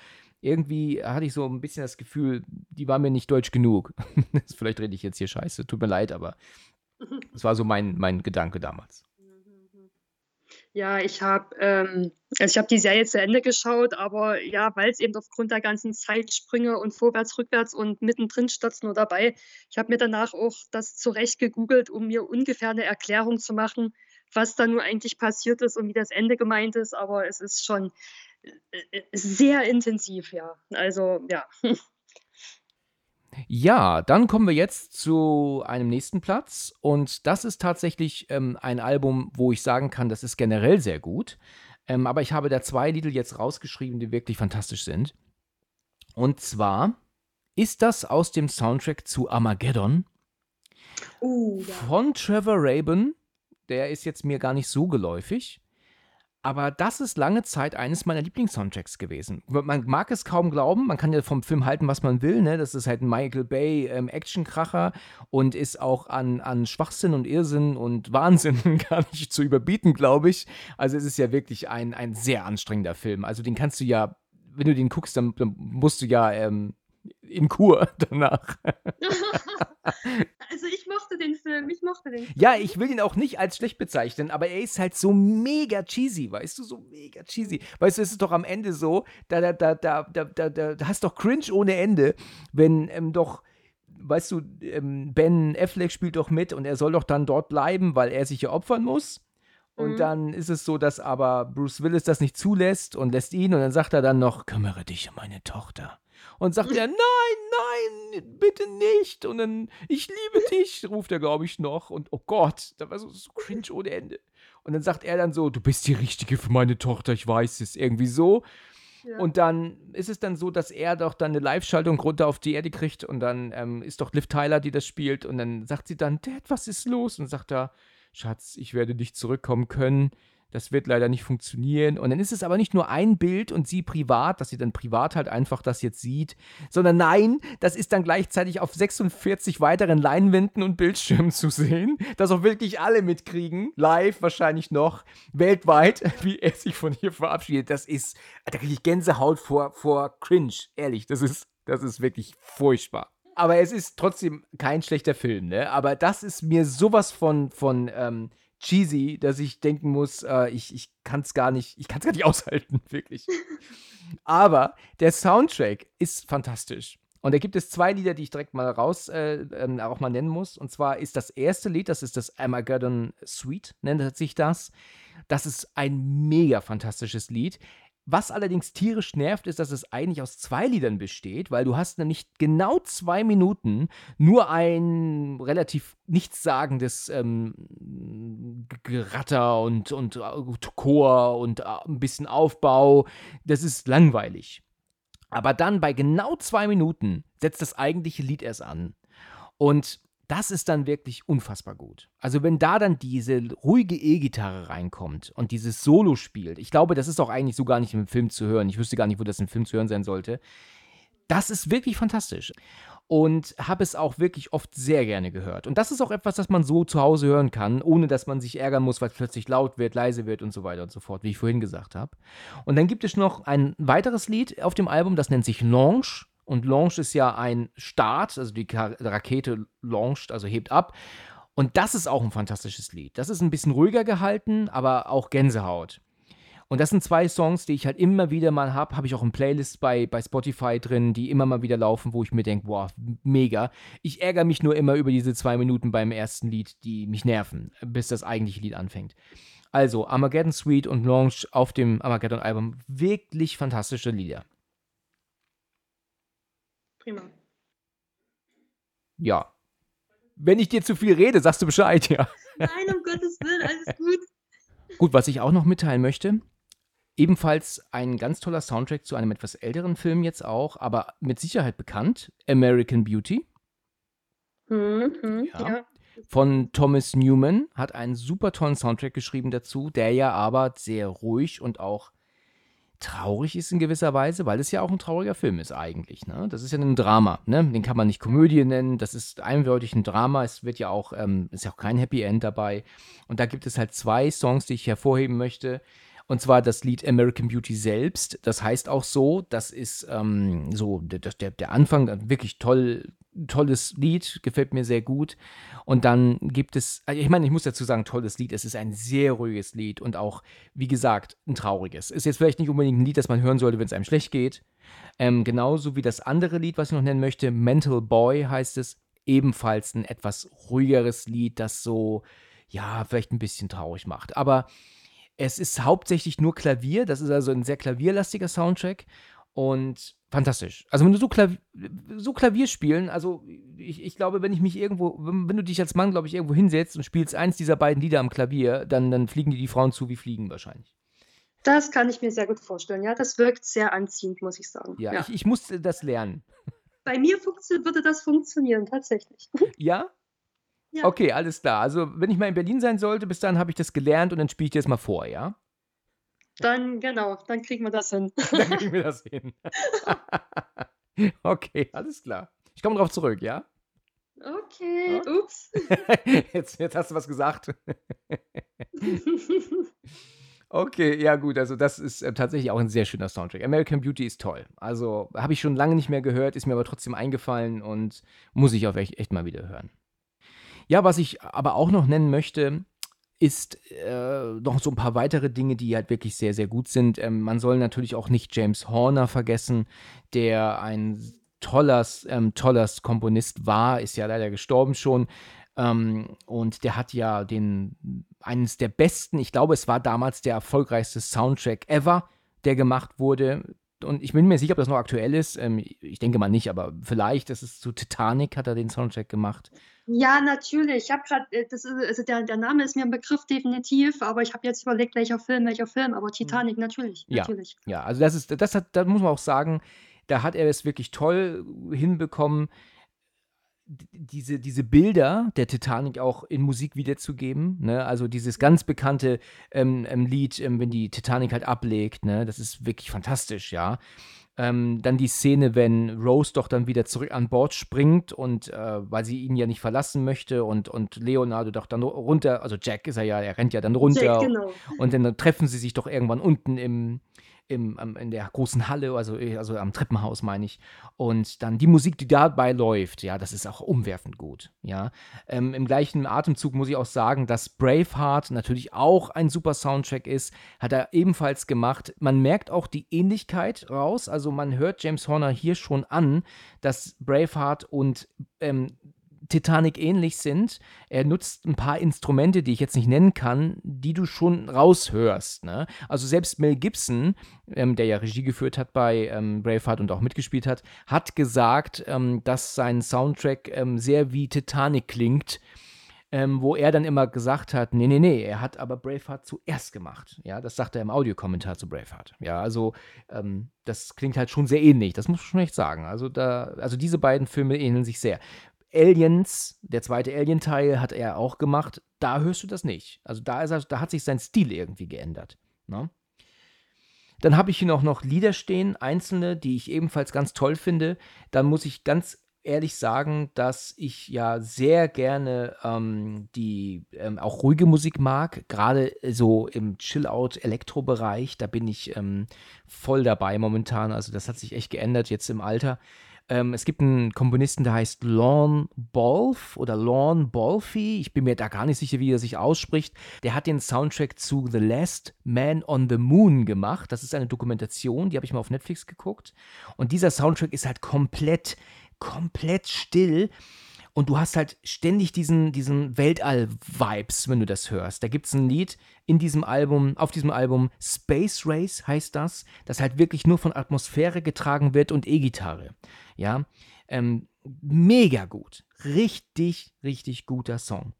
irgendwie hatte ich so ein bisschen das Gefühl, die war mir nicht deutsch genug. Vielleicht rede ich jetzt hier scheiße, tut mir leid, aber das war so mein, mein Gedanke damals. Ja, ich habe ähm, also ich habe die Serie zu Ende geschaut, aber ja, weil es eben aufgrund der ganzen Zeitsprünge und vorwärts, rückwärts und mittendrin stat's nur dabei. Ich habe mir danach auch das zurecht gegoogelt, um mir ungefähr eine Erklärung zu machen, was da nur eigentlich passiert ist und wie das Ende gemeint ist, aber es ist schon, sehr intensiv, ja. Also, ja. Ja, dann kommen wir jetzt zu einem nächsten Platz. Und das ist tatsächlich ähm, ein Album, wo ich sagen kann, das ist generell sehr gut. Ähm, aber ich habe da zwei Titel jetzt rausgeschrieben, die wirklich fantastisch sind. Und zwar ist das aus dem Soundtrack zu Armageddon Uh, ja. von Trevor Rabin. Der ist jetzt mir gar nicht so geläufig. Aber das ist lange Zeit eines meiner Lieblingssoundtracks gewesen. Man mag es kaum glauben, man kann ja vom Film halten, was man will. Ne? Das ist halt ein Michael Bay ähm, Actionkracher und ist auch an, an Schwachsinn und Irrsinn und Wahnsinn gar nicht zu überbieten, glaube ich. Also es ist ja wirklich ein, ein sehr anstrengender Film. Also den kannst du ja, wenn du den guckst, dann, dann musst du ja ähm, in Kur danach. also ich mochte den Film, ich mochte den Film. Ja, ich will ihn auch nicht als schlecht bezeichnen, aber er ist halt so mega cheesy, weißt du, so mega cheesy. Weißt du, es ist doch am Ende so, da, da, da, da, da, da, da hast doch Cringe ohne Ende, wenn ähm, doch weißt du, ähm, Ben Affleck spielt doch mit und er soll doch dann dort bleiben, weil er sich ja opfern muss. Und mhm. dann ist es so, dass aber Bruce Willis das nicht zulässt und lässt ihn und dann sagt er dann noch, kümmere dich um meine Tochter. Und sagt er, nein, nein, bitte nicht. Und dann, ich liebe dich, ruft er, glaube ich, noch. Und oh Gott, da war so, so cringe ohne Ende. Und dann sagt er dann so, du bist die Richtige für meine Tochter, ich weiß es. Irgendwie so. Ja. Und dann ist es dann so, dass er doch dann eine Live-Schaltung runter auf die Erde kriegt und dann ähm, ist doch Liv Tyler, die das spielt und dann sagt sie dann, Dad, was ist los? Und sagt er, Schatz, ich werde nicht zurückkommen können. Das wird leider nicht funktionieren. Und dann ist es aber nicht nur ein Bild und sie privat, dass sie dann privat halt einfach das jetzt sieht, sondern nein, das ist dann gleichzeitig auf 46 weiteren Leinwänden und Bildschirmen zu sehen, dass auch wirklich alle mitkriegen, live wahrscheinlich noch, weltweit, wie er sich von hier verabschiedet. Das ist, da kriege ich Gänsehaut vor, vor Cringe, ehrlich, das ist, das ist wirklich furchtbar aber es ist trotzdem kein schlechter Film, ne? Aber das ist mir sowas von, von ähm, cheesy, dass ich denken muss, äh, ich, ich kann es gar nicht, ich kann es gar nicht aushalten, wirklich. Aber der Soundtrack ist fantastisch. Und da gibt es zwei Lieder, die ich direkt mal raus äh, äh, auch mal nennen muss. Und zwar ist das erste Lied, das ist das Armageddon Suite, nennt sich das. Das ist ein mega fantastisches Lied. Was allerdings tierisch nervt, ist, dass es eigentlich aus zwei Liedern besteht, weil du hast nämlich genau zwei Minuten nur ein relativ nichtssagendes ähm, Geratter und, und äh, Chor und äh, ein bisschen Aufbau. Das ist langweilig. Aber dann bei genau zwei Minuten setzt das eigentliche Lied erst an. Und das ist dann wirklich unfassbar gut. Also wenn da dann diese ruhige E-Gitarre reinkommt und dieses Solo spielt, ich glaube, das ist auch eigentlich so gar nicht im Film zu hören. Ich wüsste gar nicht, wo das im Film zu hören sein sollte. Das ist wirklich fantastisch. Und habe es auch wirklich oft sehr gerne gehört. Und das ist auch etwas, das man so zu Hause hören kann, ohne dass man sich ärgern muss, weil es plötzlich laut wird, leise wird und so weiter und so fort, wie ich vorhin gesagt habe. Und dann gibt es noch ein weiteres Lied auf dem Album, das nennt sich Launch. Und Launch ist ja ein Start, also die Rakete launcht, also hebt ab. Und das ist auch ein fantastisches Lied. Das ist ein bisschen ruhiger gehalten, aber auch Gänsehaut. Und das sind zwei Songs, die ich halt immer wieder mal habe. Habe ich auch in Playlists bei, bei Spotify drin, die immer mal wieder laufen, wo ich mir denke, boah, mega. Ich ärgere mich nur immer über diese zwei Minuten beim ersten Lied, die mich nerven, bis das eigentliche Lied anfängt. Also, Armageddon Suite und Launch auf dem Armageddon-Album. Wirklich fantastische Lieder. Prima. Ja. Wenn ich dir zu viel rede, sagst du Bescheid, ja. Nein, um Gottes Willen, alles gut. Gut, was ich auch noch mitteilen möchte, ebenfalls ein ganz toller Soundtrack zu einem etwas älteren Film jetzt auch, aber mit Sicherheit bekannt, American Beauty. Mhm, ja. ja. Von Thomas Newman hat einen super tollen Soundtrack geschrieben dazu, der ja aber sehr ruhig und auch traurig ist in gewisser Weise, weil es ja auch ein trauriger Film ist eigentlich. Ne? Das ist ja ein Drama. Ne? Den kann man nicht Komödie nennen. Das ist eindeutig ein Drama. Es wird ja auch, ähm, ist ja auch kein Happy End dabei. Und da gibt es halt zwei Songs, die ich hervorheben möchte. Und zwar das Lied American Beauty selbst. Das heißt auch so, das ist ähm, so der, der, der Anfang, wirklich toll, tolles Lied, gefällt mir sehr gut. Und dann gibt es, also ich meine, ich muss dazu sagen, tolles Lied. Es ist ein sehr ruhiges Lied und auch, wie gesagt, ein trauriges. Ist jetzt vielleicht nicht unbedingt ein Lied, das man hören sollte, wenn es einem schlecht geht. Ähm, genauso wie das andere Lied, was ich noch nennen möchte, Mental Boy heißt es. Ebenfalls ein etwas ruhigeres Lied, das so, ja, vielleicht ein bisschen traurig macht. Aber es ist hauptsächlich nur Klavier. Das ist also ein sehr klavierlastiger Soundtrack. Und fantastisch. Also wenn du so, Klavier, so Klavier spielen, also ich, ich glaube, wenn ich mich irgendwo, wenn, wenn du dich als Mann, glaube ich, irgendwo hinsetzt und spielst eins dieser beiden Lieder am Klavier, dann, dann fliegen dir die Frauen zu wie Fliegen wahrscheinlich. Das kann ich mir sehr gut vorstellen. Ja, das wirkt sehr anziehend, muss ich sagen. Ja, ja. Ich, ich musste das lernen. Bei mir würde das funktionieren, tatsächlich. Ja? Ja. Okay, alles klar. Also, wenn ich mal in Berlin sein sollte, bis dann habe ich das gelernt und dann spiele ich dir das mal vor, ja? Dann, genau, dann kriegen wir das hin. dann kriegen wir das hin. okay, alles klar. Ich komme drauf zurück, ja? Okay, ja? ups. jetzt, jetzt hast du was gesagt. Okay, ja gut, also das ist äh, tatsächlich auch ein sehr schöner Soundtrack. American Beauty ist toll. Also habe ich schon lange nicht mehr gehört, ist mir aber trotzdem eingefallen und muss ich auch echt, echt mal wieder hören. Ja, was ich aber auch noch nennen möchte, ist äh, noch so ein paar weitere Dinge, die halt wirklich sehr, sehr gut sind. Ähm, man soll natürlich auch nicht James Horner vergessen, der ein toller, ähm, toller Komponist war, ist ja leider gestorben schon. Ähm, und der hat ja den eines der besten, ich glaube, es war damals der erfolgreichste Soundtrack ever, der gemacht wurde und ich bin mir sicher, ob das noch aktuell ist. Ähm, ich denke mal nicht, aber vielleicht, das ist zu Titanic, hat er den Soundtrack gemacht. Ja, natürlich. Ich habe gerade, äh, also der, der Name ist mir ein Begriff definitiv, aber ich habe jetzt überlegt, welcher Film, welcher Film, aber Titanic natürlich, ja, natürlich. Ja, also das ist, das hat, da muss man auch sagen, da hat er es wirklich toll hinbekommen, diese, diese Bilder der Titanic auch in Musik wiederzugeben. Ne? Also dieses ganz bekannte ähm, ähm, Lied, ähm, wenn die Titanic halt ablegt, ne? das ist wirklich fantastisch, ja. Ähm, dann die Szene, wenn Rose doch dann wieder zurück an Bord springt und äh, weil sie ihn ja nicht verlassen möchte und, und Leonardo doch dann runter, also Jack ist er ja, er rennt ja dann runter Jack, genau. und dann treffen sie sich doch irgendwann unten im, im, in der großen Halle, also, äh, also am Treppenhaus meine ich. Und dann die Musik, die dabei läuft, ja, das ist auch umwerfend gut, ja. Ähm, Im gleichen Atemzug muss ich auch sagen, dass Braveheart natürlich auch ein super Soundtrack ist, hat er ebenfalls gemacht. Man merkt auch die Ähnlichkeit raus, also man hört James Horner hier schon an, dass Braveheart und ähm, Titanic ähnlich sind. Er nutzt ein paar Instrumente, die ich jetzt nicht nennen kann, die du schon raushörst. Ne? Also selbst Mel Gibson, ähm, der ja Regie geführt hat bei ähm, Braveheart und auch mitgespielt hat, hat gesagt, ähm, dass sein Soundtrack ähm, sehr wie Titanic klingt. Ähm, wo er dann immer gesagt hat, nee, nee, nee, er hat aber Braveheart zuerst gemacht. Ja, das sagt er im Audiokommentar zu Braveheart. Ja, also ähm, das klingt halt schon sehr ähnlich, das muss man schon echt sagen. Also da, also diese beiden Filme ähneln sich sehr. Aliens, der zweite Alien-Teil, hat er auch gemacht. Da hörst du das nicht. Also da, ist er, da hat sich sein Stil irgendwie geändert. Ne? Dann habe ich hier noch, noch Lieder stehen, einzelne, die ich ebenfalls ganz toll finde. Dann muss ich ganz ehrlich sagen, dass ich ja sehr gerne ähm, die ähm, auch ruhige Musik mag, gerade so im Chill-Out-Elektro-Bereich. Da bin ich ähm, voll dabei momentan. Also das hat sich echt geändert jetzt im Alter. Ähm, es gibt einen Komponisten, der heißt Lorne Bolf oder Lorne Bolfi. Ich bin mir da gar nicht sicher, wie er sich ausspricht. Der hat den Soundtrack zu The Last Man on the Moon gemacht. Das ist eine Dokumentation, die habe ich mal auf Netflix geguckt. Und dieser Soundtrack ist halt komplett, komplett still. Und du hast halt ständig diesen, diesen Weltall-Vibes, wenn du das hörst. Da gibt es ein Lied in diesem Album, auf diesem Album, Space Race heißt das, das halt wirklich nur von Atmosphäre getragen wird und E-Gitarre. Ja, ähm, mega gut. Richtig, richtig guter Song.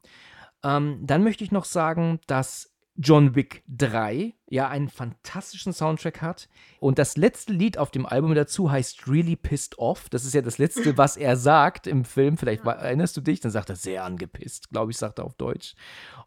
Ähm, dann möchte ich noch sagen, dass John Wick 3 ja einen fantastischen Soundtrack hat. Und das letzte Lied auf dem Album dazu heißt Really Pissed Off. Das ist ja das letzte, was er sagt im Film. Vielleicht ja. erinnerst du dich, dann sagt er sehr angepisst, glaube ich, sagt er auf Deutsch.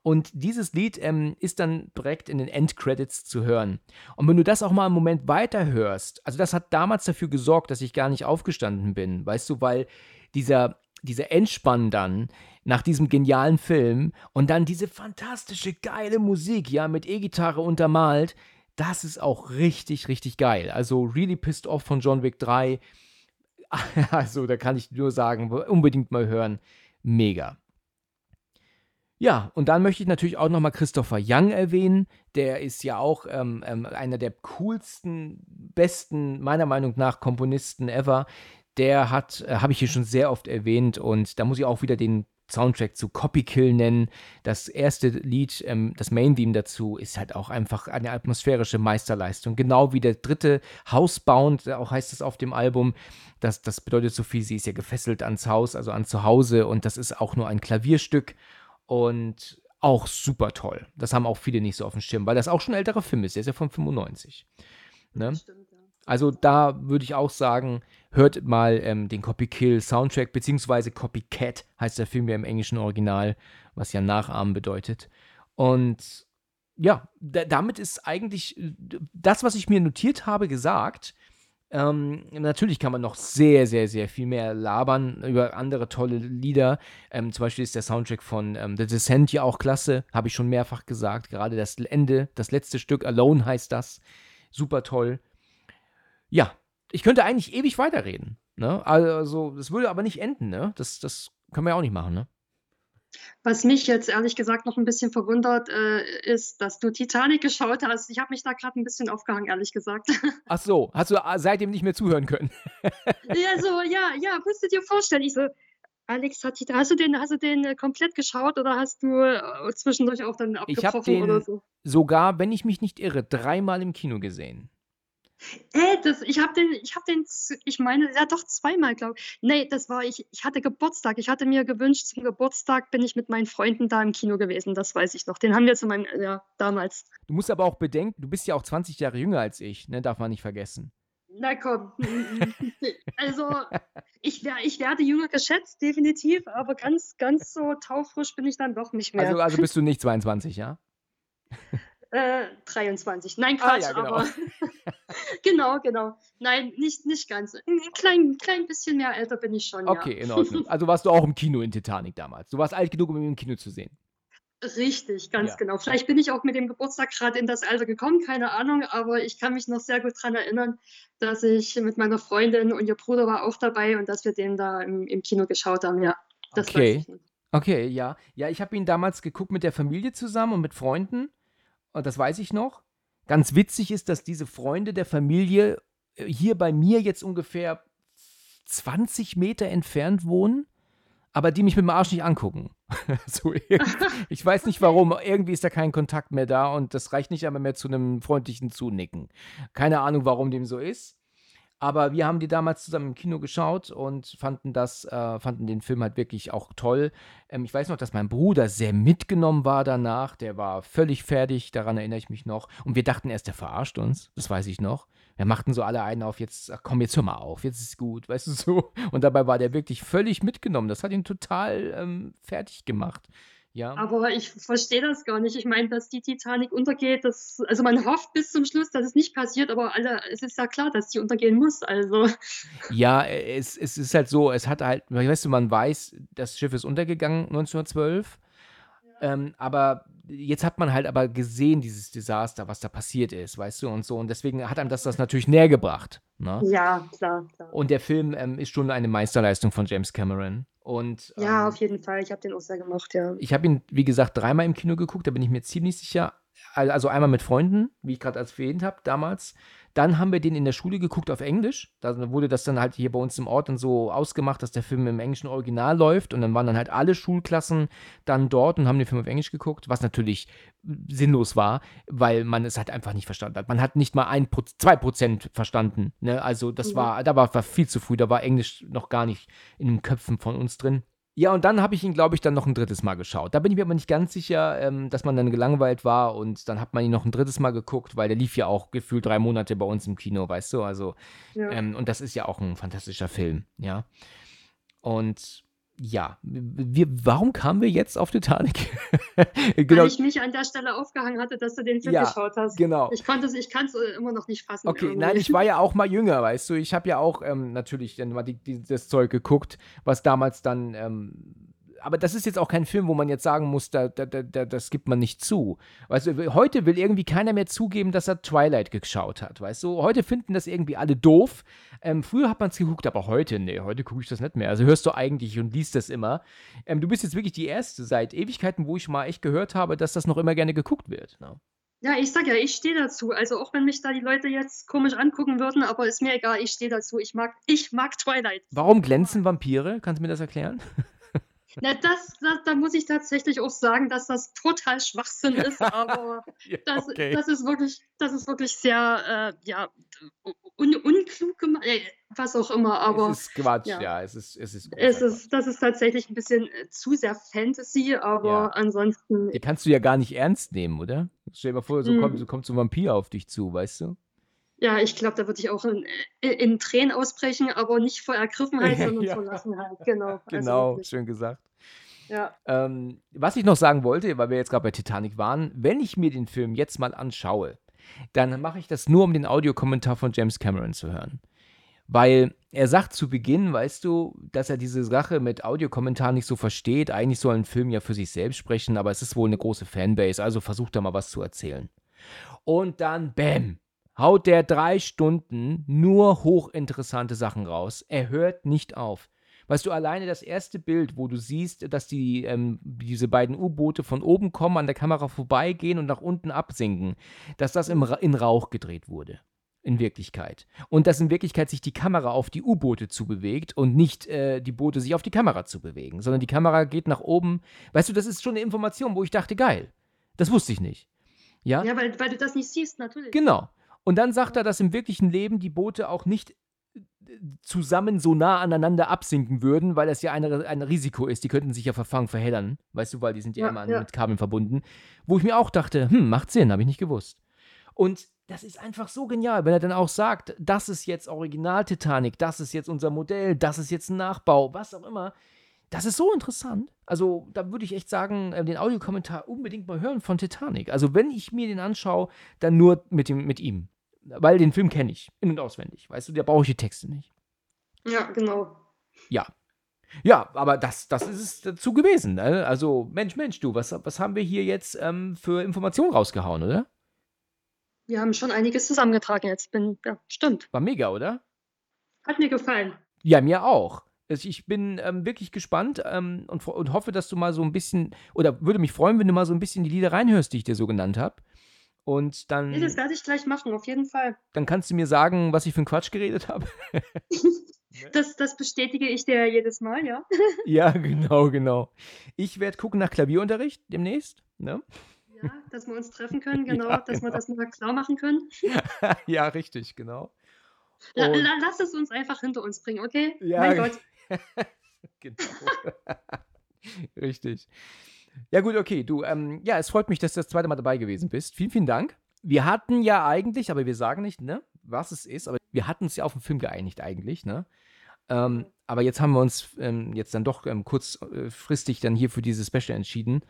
Und dieses Lied ähm, ist dann direkt in den Endcredits zu hören. Und wenn du das auch mal einen Moment weiter hörst, also das hat damals dafür gesorgt, dass ich gar nicht aufgestanden bin, weißt du, weil dieser dieser Entspann dann nach diesem genialen Film und dann diese fantastische, geile Musik, ja, mit E-Gitarre untermalt, das ist auch richtig, richtig geil. Also Really Pissed Off von John Wick 3. Also, da kann ich nur sagen, unbedingt mal hören. Mega. Ja, und dann möchte ich natürlich auch nochmal Christopher Young erwähnen. Der ist ja auch ähm, ähm, einer der coolsten, besten, meiner Meinung nach, Komponisten ever der hat, äh, habe ich hier schon sehr oft erwähnt und da muss ich auch wieder den Soundtrack zu Copy Kill nennen. Das erste Lied, ähm, das Main-Theme dazu, ist halt auch einfach eine atmosphärische Meisterleistung. Genau wie der dritte Housebound, auch heißt es auf dem Album. Das, das bedeutet so viel, sie ist ja gefesselt ans Haus, also an Zuhause und das ist auch nur ein Klavierstück und auch super toll. Das haben auch viele nicht so auf dem Schirm, weil das auch schon ein älterer Film ist. Der ist ja von 95. Ne? Stimmt. Also da würde ich auch sagen, hört mal ähm, den Copy Kill Soundtrack, beziehungsweise Copycat heißt der Film ja im englischen Original, was ja Nachahmen bedeutet. Und ja, damit ist eigentlich äh, das, was ich mir notiert habe, gesagt. Ähm, natürlich kann man noch sehr, sehr, sehr viel mehr labern über andere tolle Lieder. Ähm, zum Beispiel ist der Soundtrack von ähm, The Descent ja auch klasse, habe ich schon mehrfach gesagt. Gerade das Ende, das letzte Stück, Alone heißt das. Super toll. Ja, ich könnte eigentlich ewig weiterreden. Ne? Also, das würde aber nicht enden, ne? Das, das können wir ja auch nicht machen, ne? Was mich jetzt ehrlich gesagt noch ein bisschen verwundert, äh, ist, dass du Titanic geschaut hast. Ich habe mich da gerade ein bisschen aufgehangen, ehrlich gesagt. Ach so, hast du äh, seitdem nicht mehr zuhören können? ja, so, ja, ja, musst du dir vorstellen. Ich so, Alex, hat, hast du den, hast du den äh, komplett geschaut oder hast du äh, zwischendurch auch dann abgebrochen ich habe den oder so? Sogar, wenn ich mich nicht irre, dreimal im Kino gesehen. Äh, das, ich habe den, ich habe den, ich meine, ja doch zweimal, glaube ich. Nee, das war ich, ich hatte Geburtstag. Ich hatte mir gewünscht, zum Geburtstag bin ich mit meinen Freunden da im Kino gewesen, das weiß ich noch. Den haben wir zu meinem, ja, damals. Du musst aber auch bedenken, du bist ja auch 20 Jahre jünger als ich, ne? Darf man nicht vergessen. Na komm. also, ich wär, ich werde jünger geschätzt, definitiv, aber ganz, ganz so taufrisch bin ich dann doch nicht mehr. Also, also bist du nicht 22, ja? Äh, 23. Nein, Ah, Quatsch, ja, genau. aber genau, genau. Nein, nicht, nicht ganz. Ein klein, klein bisschen mehr älter bin ich schon, Okay, in Ordnung. Also warst du auch im Kino in Titanic damals. Du warst alt genug, um ihn im Kino zu sehen. ja. Richtig, ganz Ja. genau. Vielleicht bin ich auch mit dem Geburtstag gerade in das Alter gekommen, keine Ahnung, aber ich kann mich noch sehr gut daran erinnern, dass ich mit meiner Freundin und ihr Bruder war auch dabei und dass wir den da im, im Kino geschaut haben, ja. Das Okay. weiß ich noch. Okay, ja. Ja, ich habe ihn damals geguckt mit der Familie zusammen und mit Freunden. Und das weiß ich noch. Ganz witzig ist, dass diese Freunde der Familie äh, hier bei mir jetzt ungefähr 20 Meter entfernt wohnen, aber die mich mit dem Arsch nicht angucken. so ich weiß nicht warum. Irgendwie ist da kein Kontakt mehr da und das reicht nicht einmal mehr zu einem freundlichen Zunicken. Keine Ahnung, warum dem so ist. Aber wir haben die damals zusammen im Kino geschaut und fanden das, äh, fanden den Film halt wirklich auch toll. Ähm, ich weiß noch, dass mein Bruder sehr mitgenommen war danach. Der war völlig fertig, daran erinnere ich mich noch. Und wir dachten erst, der verarscht uns. Das weiß ich noch. Wir machten so alle einen auf, jetzt, ach komm, jetzt hör mal auf, jetzt ist gut, weißt du so. Und dabei war der wirklich völlig mitgenommen. Das hat ihn total ähm, fertig gemacht. Ja. Aber ich verstehe das gar nicht. Ich meine, dass die Titanic untergeht, das, also man hofft bis zum Schluss, dass es nicht passiert, aber alle, es ist ja klar, dass die untergehen muss. Also, Ja, es, es ist halt so, es hat halt, weißt du, man weiß, das Schiff ist untergegangen 1912, ähm, aber jetzt hat man halt aber gesehen, dieses Desaster, was da passiert ist, weißt du, und so, und deswegen hat einem das das natürlich näher gebracht. Ne? ja, klar, klar. Und der Film ähm, ist schon eine Meisterleistung von James Cameron. Und Ja, ähm, auf jeden Fall. Ich habe den auch sehr gemocht, ja. ich habe ihn, wie gesagt, dreimal im Kino geguckt, da bin ich mir ziemlich sicher. Al- Also einmal mit Freunden, wie ich gerade als erwähnt habe, damals. Dann haben wir den in der Schule geguckt auf Englisch. Da wurde das dann halt hier bei uns im Ort dann so ausgemacht, dass der Film im englischen Original läuft. Und dann waren dann halt alle Schulklassen dann dort und haben den Film auf Englisch geguckt, was natürlich sinnlos war, weil man es halt einfach nicht verstanden hat. Man hat nicht mal ein, zwei Prozent verstanden. Ne? Also das Mhm. war, da war, war viel zu früh, da war Englisch noch gar nicht in den Köpfen von uns drin. Ja, und dann habe ich ihn, glaube ich, dann noch ein drittes Mal geschaut. Da bin ich mir aber nicht ganz sicher, ähm, dass man dann gelangweilt war und dann hat man ihn noch ein drittes Mal geguckt, weil der lief ja auch gefühlt drei Monate bei uns im Kino, weißt du? Also, ja. ähm, und das ist ja auch ein fantastischer Film, ja. Und ja, wir, warum kamen wir jetzt auf Titanic? genau, Weil ich mich an der Stelle aufgehangen hatte, dass du den Film Ja, geschaut hast. genau. Ich konnte es ich kann's äh, immer noch nicht fassen. Okay, irgendwie. nein, ich war ja auch mal jünger, weißt du. Ich habe ja auch ähm, natürlich dann mal die, die, das Zeug geguckt, was damals dann. Ähm, aber das ist jetzt auch kein Film, wo man jetzt sagen muss, da, da, da, da, das gibt man nicht zu. Weißt du, heute will irgendwie keiner mehr zugeben, dass er Twilight geschaut hat, weißt du. Heute finden das irgendwie alle doof. Ähm, früher hat man es geguckt, aber heute, nee, heute gucke ich das nicht mehr. Also hörst du eigentlich und liest das immer. Ähm, du bist jetzt wirklich die Erste seit Ewigkeiten, wo ich mal echt gehört habe, dass das noch immer gerne geguckt wird. Ne? Ja, ich sag ja, ich stehe dazu. Also auch wenn mich da die Leute jetzt komisch angucken würden, aber ist mir egal, ich stehe dazu. Ich mag, ich mag Twilight. Warum glänzen Vampire? Kannst du mir das erklären? Na, das, das, da muss ich tatsächlich auch sagen, dass das total Schwachsinn ist, aber Ja, das, das ist wirklich, das ist wirklich sehr, äh, ja, un, unklug gemacht, äh, was auch immer, aber es ist Quatsch, ja, ja. es ist es ist, es ist, das ist tatsächlich ein bisschen äh, zu sehr Fantasy, aber Ja. ansonsten. Den kannst du ja gar nicht ernst nehmen, oder? Stell dir mal vor, so Mm. kommt, so kommt so ein Vampir auf dich zu, weißt du? Ja, ich glaube, da würde ich auch in, in, in Tränen ausbrechen, aber nicht vor Ergriffenheit, sondern Ja. vor Gelassenheit, genau. Also Genau, schön gesagt. ja. Ähm, was ich noch sagen wollte, weil wir jetzt gerade bei Titanic waren, wenn ich mir den Film jetzt mal anschaue, dann mache ich das nur, um den Audiokommentar von James Cameron zu hören. Weil er sagt zu Beginn, weißt du, dass er diese Sache mit Audiokommentar nicht so versteht. Eigentlich soll ein Film ja für sich selbst sprechen, aber es ist wohl eine große Fanbase, also versucht er mal was zu erzählen. Und dann, bäm, haut der drei Stunden nur hochinteressante Sachen raus. Er hört nicht auf. Weißt du, alleine das erste Bild, wo du siehst, dass die, ähm, diese beiden U-Boote von oben kommen, an der Kamera vorbeigehen und nach unten absinken, dass das im Ra in Rauch gedreht wurde. In Wirklichkeit. Und dass in Wirklichkeit sich die Kamera auf die U-Boote zubewegt und nicht äh, die Boote sich auf die Kamera zu bewegen, sondern die Kamera geht nach oben. Weißt du, das ist schon eine Information, wo ich dachte, geil. Das wusste ich nicht. Ja? Ja, weil, weil du das nicht siehst, natürlich. Genau. Und dann sagt er, dass im wirklichen Leben die Boote auch nicht äh, zusammen so nah aneinander absinken würden, weil das ja ein, ein Risiko ist. Die könnten sich ja verfangen, verheddern. Weißt du, weil die sind ja, Ja, immer ja. mit Kabeln verbunden. Wo ich mir auch dachte, hm, macht Sinn, habe ich nicht gewusst. Und das ist einfach so genial, wenn er dann auch sagt, das ist jetzt Original Titanic, das ist jetzt unser Modell, das ist jetzt ein Nachbau, was auch immer. Das ist so interessant. Also, da würde ich echt sagen, äh, den Audiokommentar unbedingt mal hören von Titanic. Also, wenn ich mir den anschaue, dann nur mit, dem, mit ihm. Weil den Film kenne ich in- und auswendig. Weißt du, da brauche ich die Texte nicht. Ja, genau. Ja. Ja, aber das, das ist es dazu gewesen. Ne? Also, Mensch, Mensch, du, was, was haben wir hier jetzt ähm, für Informationen rausgehauen, oder? Wir haben schon einiges zusammengetragen jetzt. Bin, ja, stimmt. War mega, oder? Hat mir gefallen. Ja, mir auch. Also Ich bin ähm, wirklich gespannt ähm, und, und hoffe, dass du mal so ein bisschen, oder würde mich freuen, wenn du mal so ein bisschen die Lieder reinhörst, die ich dir so genannt habe. Und dann, Nee, das werde ich gleich machen, auf jeden Fall. dann kannst du mir sagen, was ich für einen Quatsch geredet habe. Das, das bestätige ich dir jedes Mal, ja. ja, genau, genau. Ich werde gucken nach Klavierunterricht demnächst. Ne? Ja, dass wir uns treffen können, genau, Ja, dass wir genau. das mal klar machen können. ja, richtig, genau. Und- la, lass es uns einfach hinter uns bringen, okay? Ja, mein Gott. genau. Richtig. Ja, gut, okay. Du, ähm, ja, es freut mich, dass du das zweite Mal dabei gewesen bist. Vielen, vielen Dank. Wir hatten ja eigentlich, aber wir sagen nicht, ne, was es ist, aber wir hatten uns ja auf den Film geeinigt eigentlich, ne? Ähm, aber jetzt haben wir uns ähm, jetzt dann doch ähm, kurzfristig dann hier für dieses Special entschieden.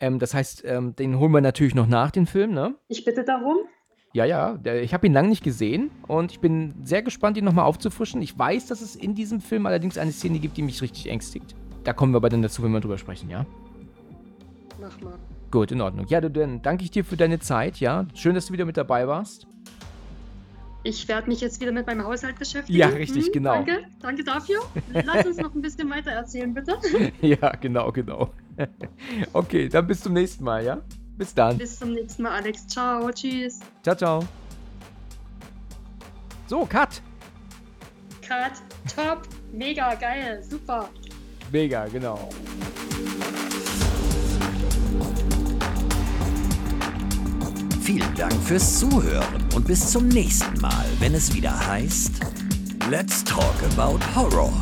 Ähm, das heißt, ähm, den holen wir natürlich noch nach, den Film, ne? Ich bitte darum. Ja, ja, der, ich habe ihn lange nicht gesehen und ich bin sehr gespannt, ihn nochmal aufzufrischen. Ich weiß, dass es in diesem Film allerdings eine Szene gibt, die mich richtig ängstigt. Da kommen wir aber dann dazu, wenn wir drüber sprechen, ja? Mach mal. Gut, in Ordnung. Ja, du, dann danke ich dir für deine Zeit, ja? Schön, dass du wieder mit dabei warst. Ich werde mich jetzt wieder mit meinem Haushalt beschäftigen. Ja, richtig, Hm, genau. Danke, danke dafür. Lass uns noch ein bisschen weiter erzählen, bitte. ja, genau, genau. okay, dann bis zum nächsten Mal, ja? Bis dann. Bis zum nächsten Mal, Alex. Ciao, tschüss. Ciao, ciao. So, Cut. Cut, top, mega geil, super. Mega, genau. Vielen Dank fürs Zuhören und bis zum nächsten Mal, wenn es wieder heißt Let's Talk About Horror.